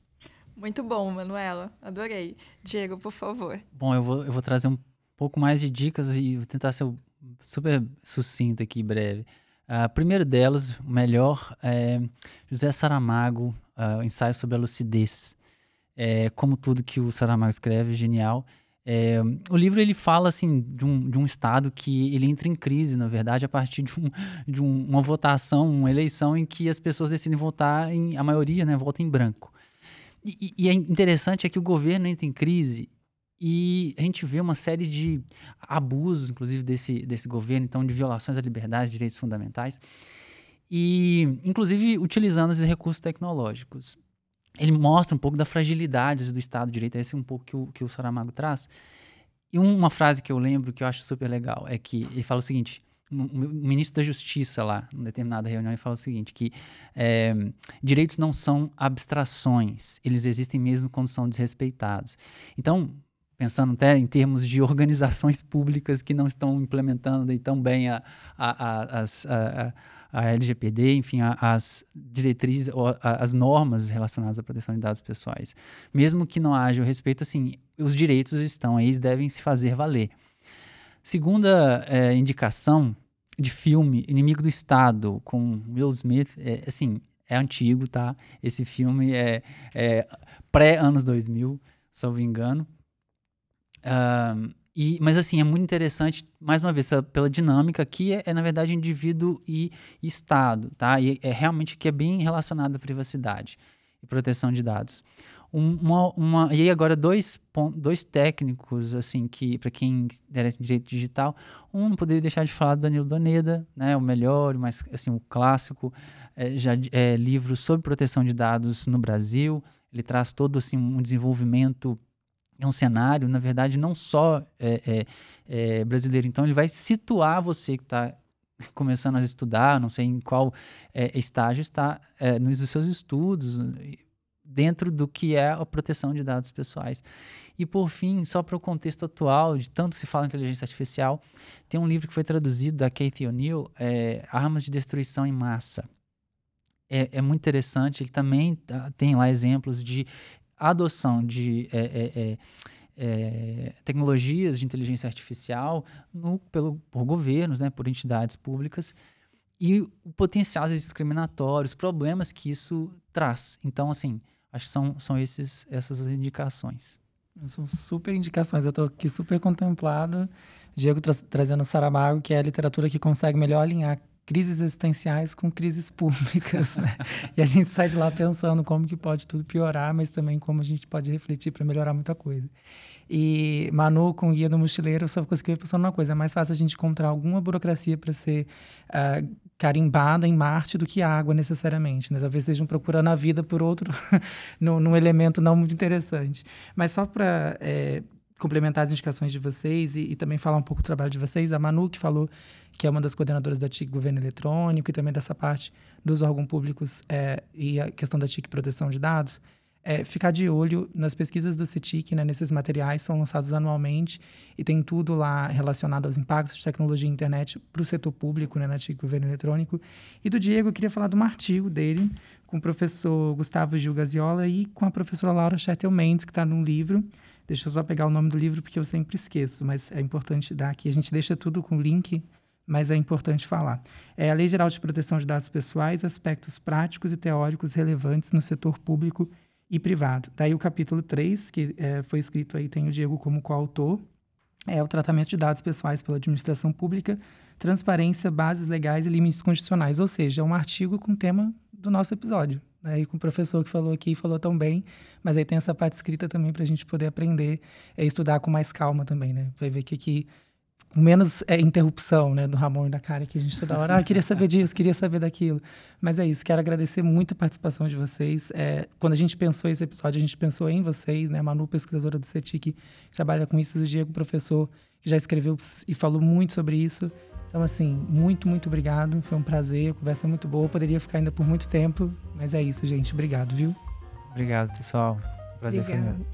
Muito bom, Manuela. Adorei. Diego, por favor. Bom, eu vou, eu vou trazer um pouco mais de dicas e vou tentar ser super sucinto aqui, breve. A uh, primeiro delas, o melhor, é José Saramago, uh, Ensaio sobre a Lucidez. É, como tudo que o Saramago escreve, genial. É, o livro ele fala assim de um, de um estado que ele entra em crise, na verdade, a partir de, um, de um, uma votação, uma eleição em que as pessoas decidem votar em a maioria, né, vota em branco. E, e é interessante é que o governo entra em crise e a gente vê uma série de abusos, inclusive desse, desse governo, então de violações à liberdade, direitos fundamentais, e inclusive utilizando esses recursos tecnológicos ele mostra um pouco da fragilidade do Estado de Direito, esse é um pouco que o, que o Saramago traz. E uma frase que eu lembro que eu acho super legal é que ele fala o seguinte: o ministro da Justiça lá, em determinada reunião, ele fala o seguinte: que é, direitos não são abstrações, eles existem mesmo quando são desrespeitados. Então, pensando até em termos de organizações públicas que não estão implementando tão bem a, a, a, as. A, LGPD, enfim, a, as diretrizes, ou as normas relacionadas à proteção de dados pessoais. Mesmo que não haja o respeito, assim, os direitos estão aí, eles devem se fazer valer. Segunda é, indicação de filme, Inimigo do Estado, com Will Smith, é, assim, é antigo, tá? Esse filme é, é pré-anos 2000, salvo engano. Uh, e, mas assim, é muito interessante, mais uma vez, pela dinâmica que é, é, na verdade indivíduo e Estado, tá? E é realmente que é bem relacionado à privacidade e proteção de dados. Uma, uma, e aí agora dois, dois técnicos, assim, que para quem interessa em direito digital, um não poderia deixar de falar do Danilo Doneda, né, o melhor, mas assim, o clássico, é, já é, livro sobre proteção de dados no Brasil, ele traz todo assim, um desenvolvimento é um cenário, na verdade, não só é, é, é, brasileiro. Então, ele vai situar você que está começando a estudar, não sei em qual é, estágio está é, nos seus estudos, dentro do que é a proteção de dados pessoais. E, por fim, só para o contexto atual, de tanto se fala em inteligência artificial, tem um livro que foi traduzido da Kathy O'Neill, é, Armas de Destruição em Massa. É, é, muito interessante. Ele também tá, tem lá exemplos de adoção de é, é, é, é, tecnologias de inteligência artificial no, pelo, por governos, né, por entidades públicas, e o potencial discriminatórios, problemas que isso traz. Então, assim, acho que são, são esses, essas indicações. São super indicações. Eu estou aqui super contemplado. Diego tra trazendo Saramago, que é a literatura que consegue melhor alinhar crises existenciais com crises públicas, né? e a gente sai de lá pensando como que pode tudo piorar, mas também como a gente pode refletir para melhorar muita coisa. E Manu, com o Guia do Mochileiro, eu só consegui pensando numa coisa: é mais fácil a gente encontrar alguma burocracia para ser uh, carimbada em Marte do que água, necessariamente. Né? Talvez estejam procurando a vida por outro, num, elemento não muito interessante. Mas só para. É, complementar as indicações de vocês e, e, também falar um pouco do trabalho de vocês. A Manu, que falou que é uma das coordenadoras da TIC Governo Eletrônico e também dessa parte dos órgãos públicos é, e a questão da TIC Proteção de Dados, é, ficar de olho nas pesquisas do CETIC, né, nesses materiais são lançados anualmente e tem tudo lá relacionado aos impactos de tecnologia e internet para o setor público, né, na TIC Governo Eletrônico. E do Diego, eu queria falar de um artigo dele com o professor Gustavo Gil Gaziola e com a professora Laura Chettel Mendes, que está num livro, Deixa eu só pegar o nome do livro porque eu sempre esqueço, mas é importante dar aqui. A gente deixa tudo com link, mas é importante falar. É a Lei Geral de Proteção de Dados Pessoais, aspectos práticos e teóricos relevantes no setor público e privado. Daí o capítulo 3, que é, foi escrito aí, tem o Diego como coautor, é o tratamento de dados pessoais pela administração pública, transparência, bases legais e limites condicionais. Ou seja, é um artigo com o tema do nosso episódio né? E com o professor que falou aqui, falou tão bem, mas aí tem essa parte escrita também para a gente poder aprender e estudar com mais calma também, né? Vai ver que aqui com menos é, interrupção, né, do Ramon e da cara que a gente toda hora, ah, queria saber disso, queria saber daquilo. Mas é isso, quero agradecer muito a participação de vocês. É, quando a gente pensou esse episódio, a gente pensou em vocês, né, Manu, pesquisadora do CETIC, que trabalha com isso, o Diego, professor, que já escreveu e falou muito sobre isso. Então, assim, muito, muito obrigado. Foi um prazer, a conversa é muito boa. Eu poderia ficar ainda por muito tempo, mas é isso, gente. Obrigado, viu? Obrigado, pessoal. Prazer Obrigada. foi meu.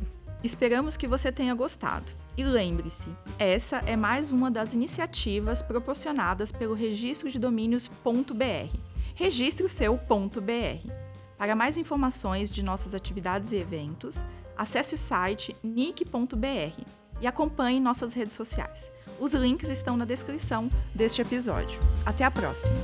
Esperamos que você tenha gostado. E lembre-se, essa é mais uma das iniciativas proporcionadas pelo registro de domínios.br. Registre o seu .br. Para mais informações de nossas atividades e eventos, acesse o site nick.br e acompanhe nossas redes sociais. Os links estão na descrição deste episódio. Até a próxima!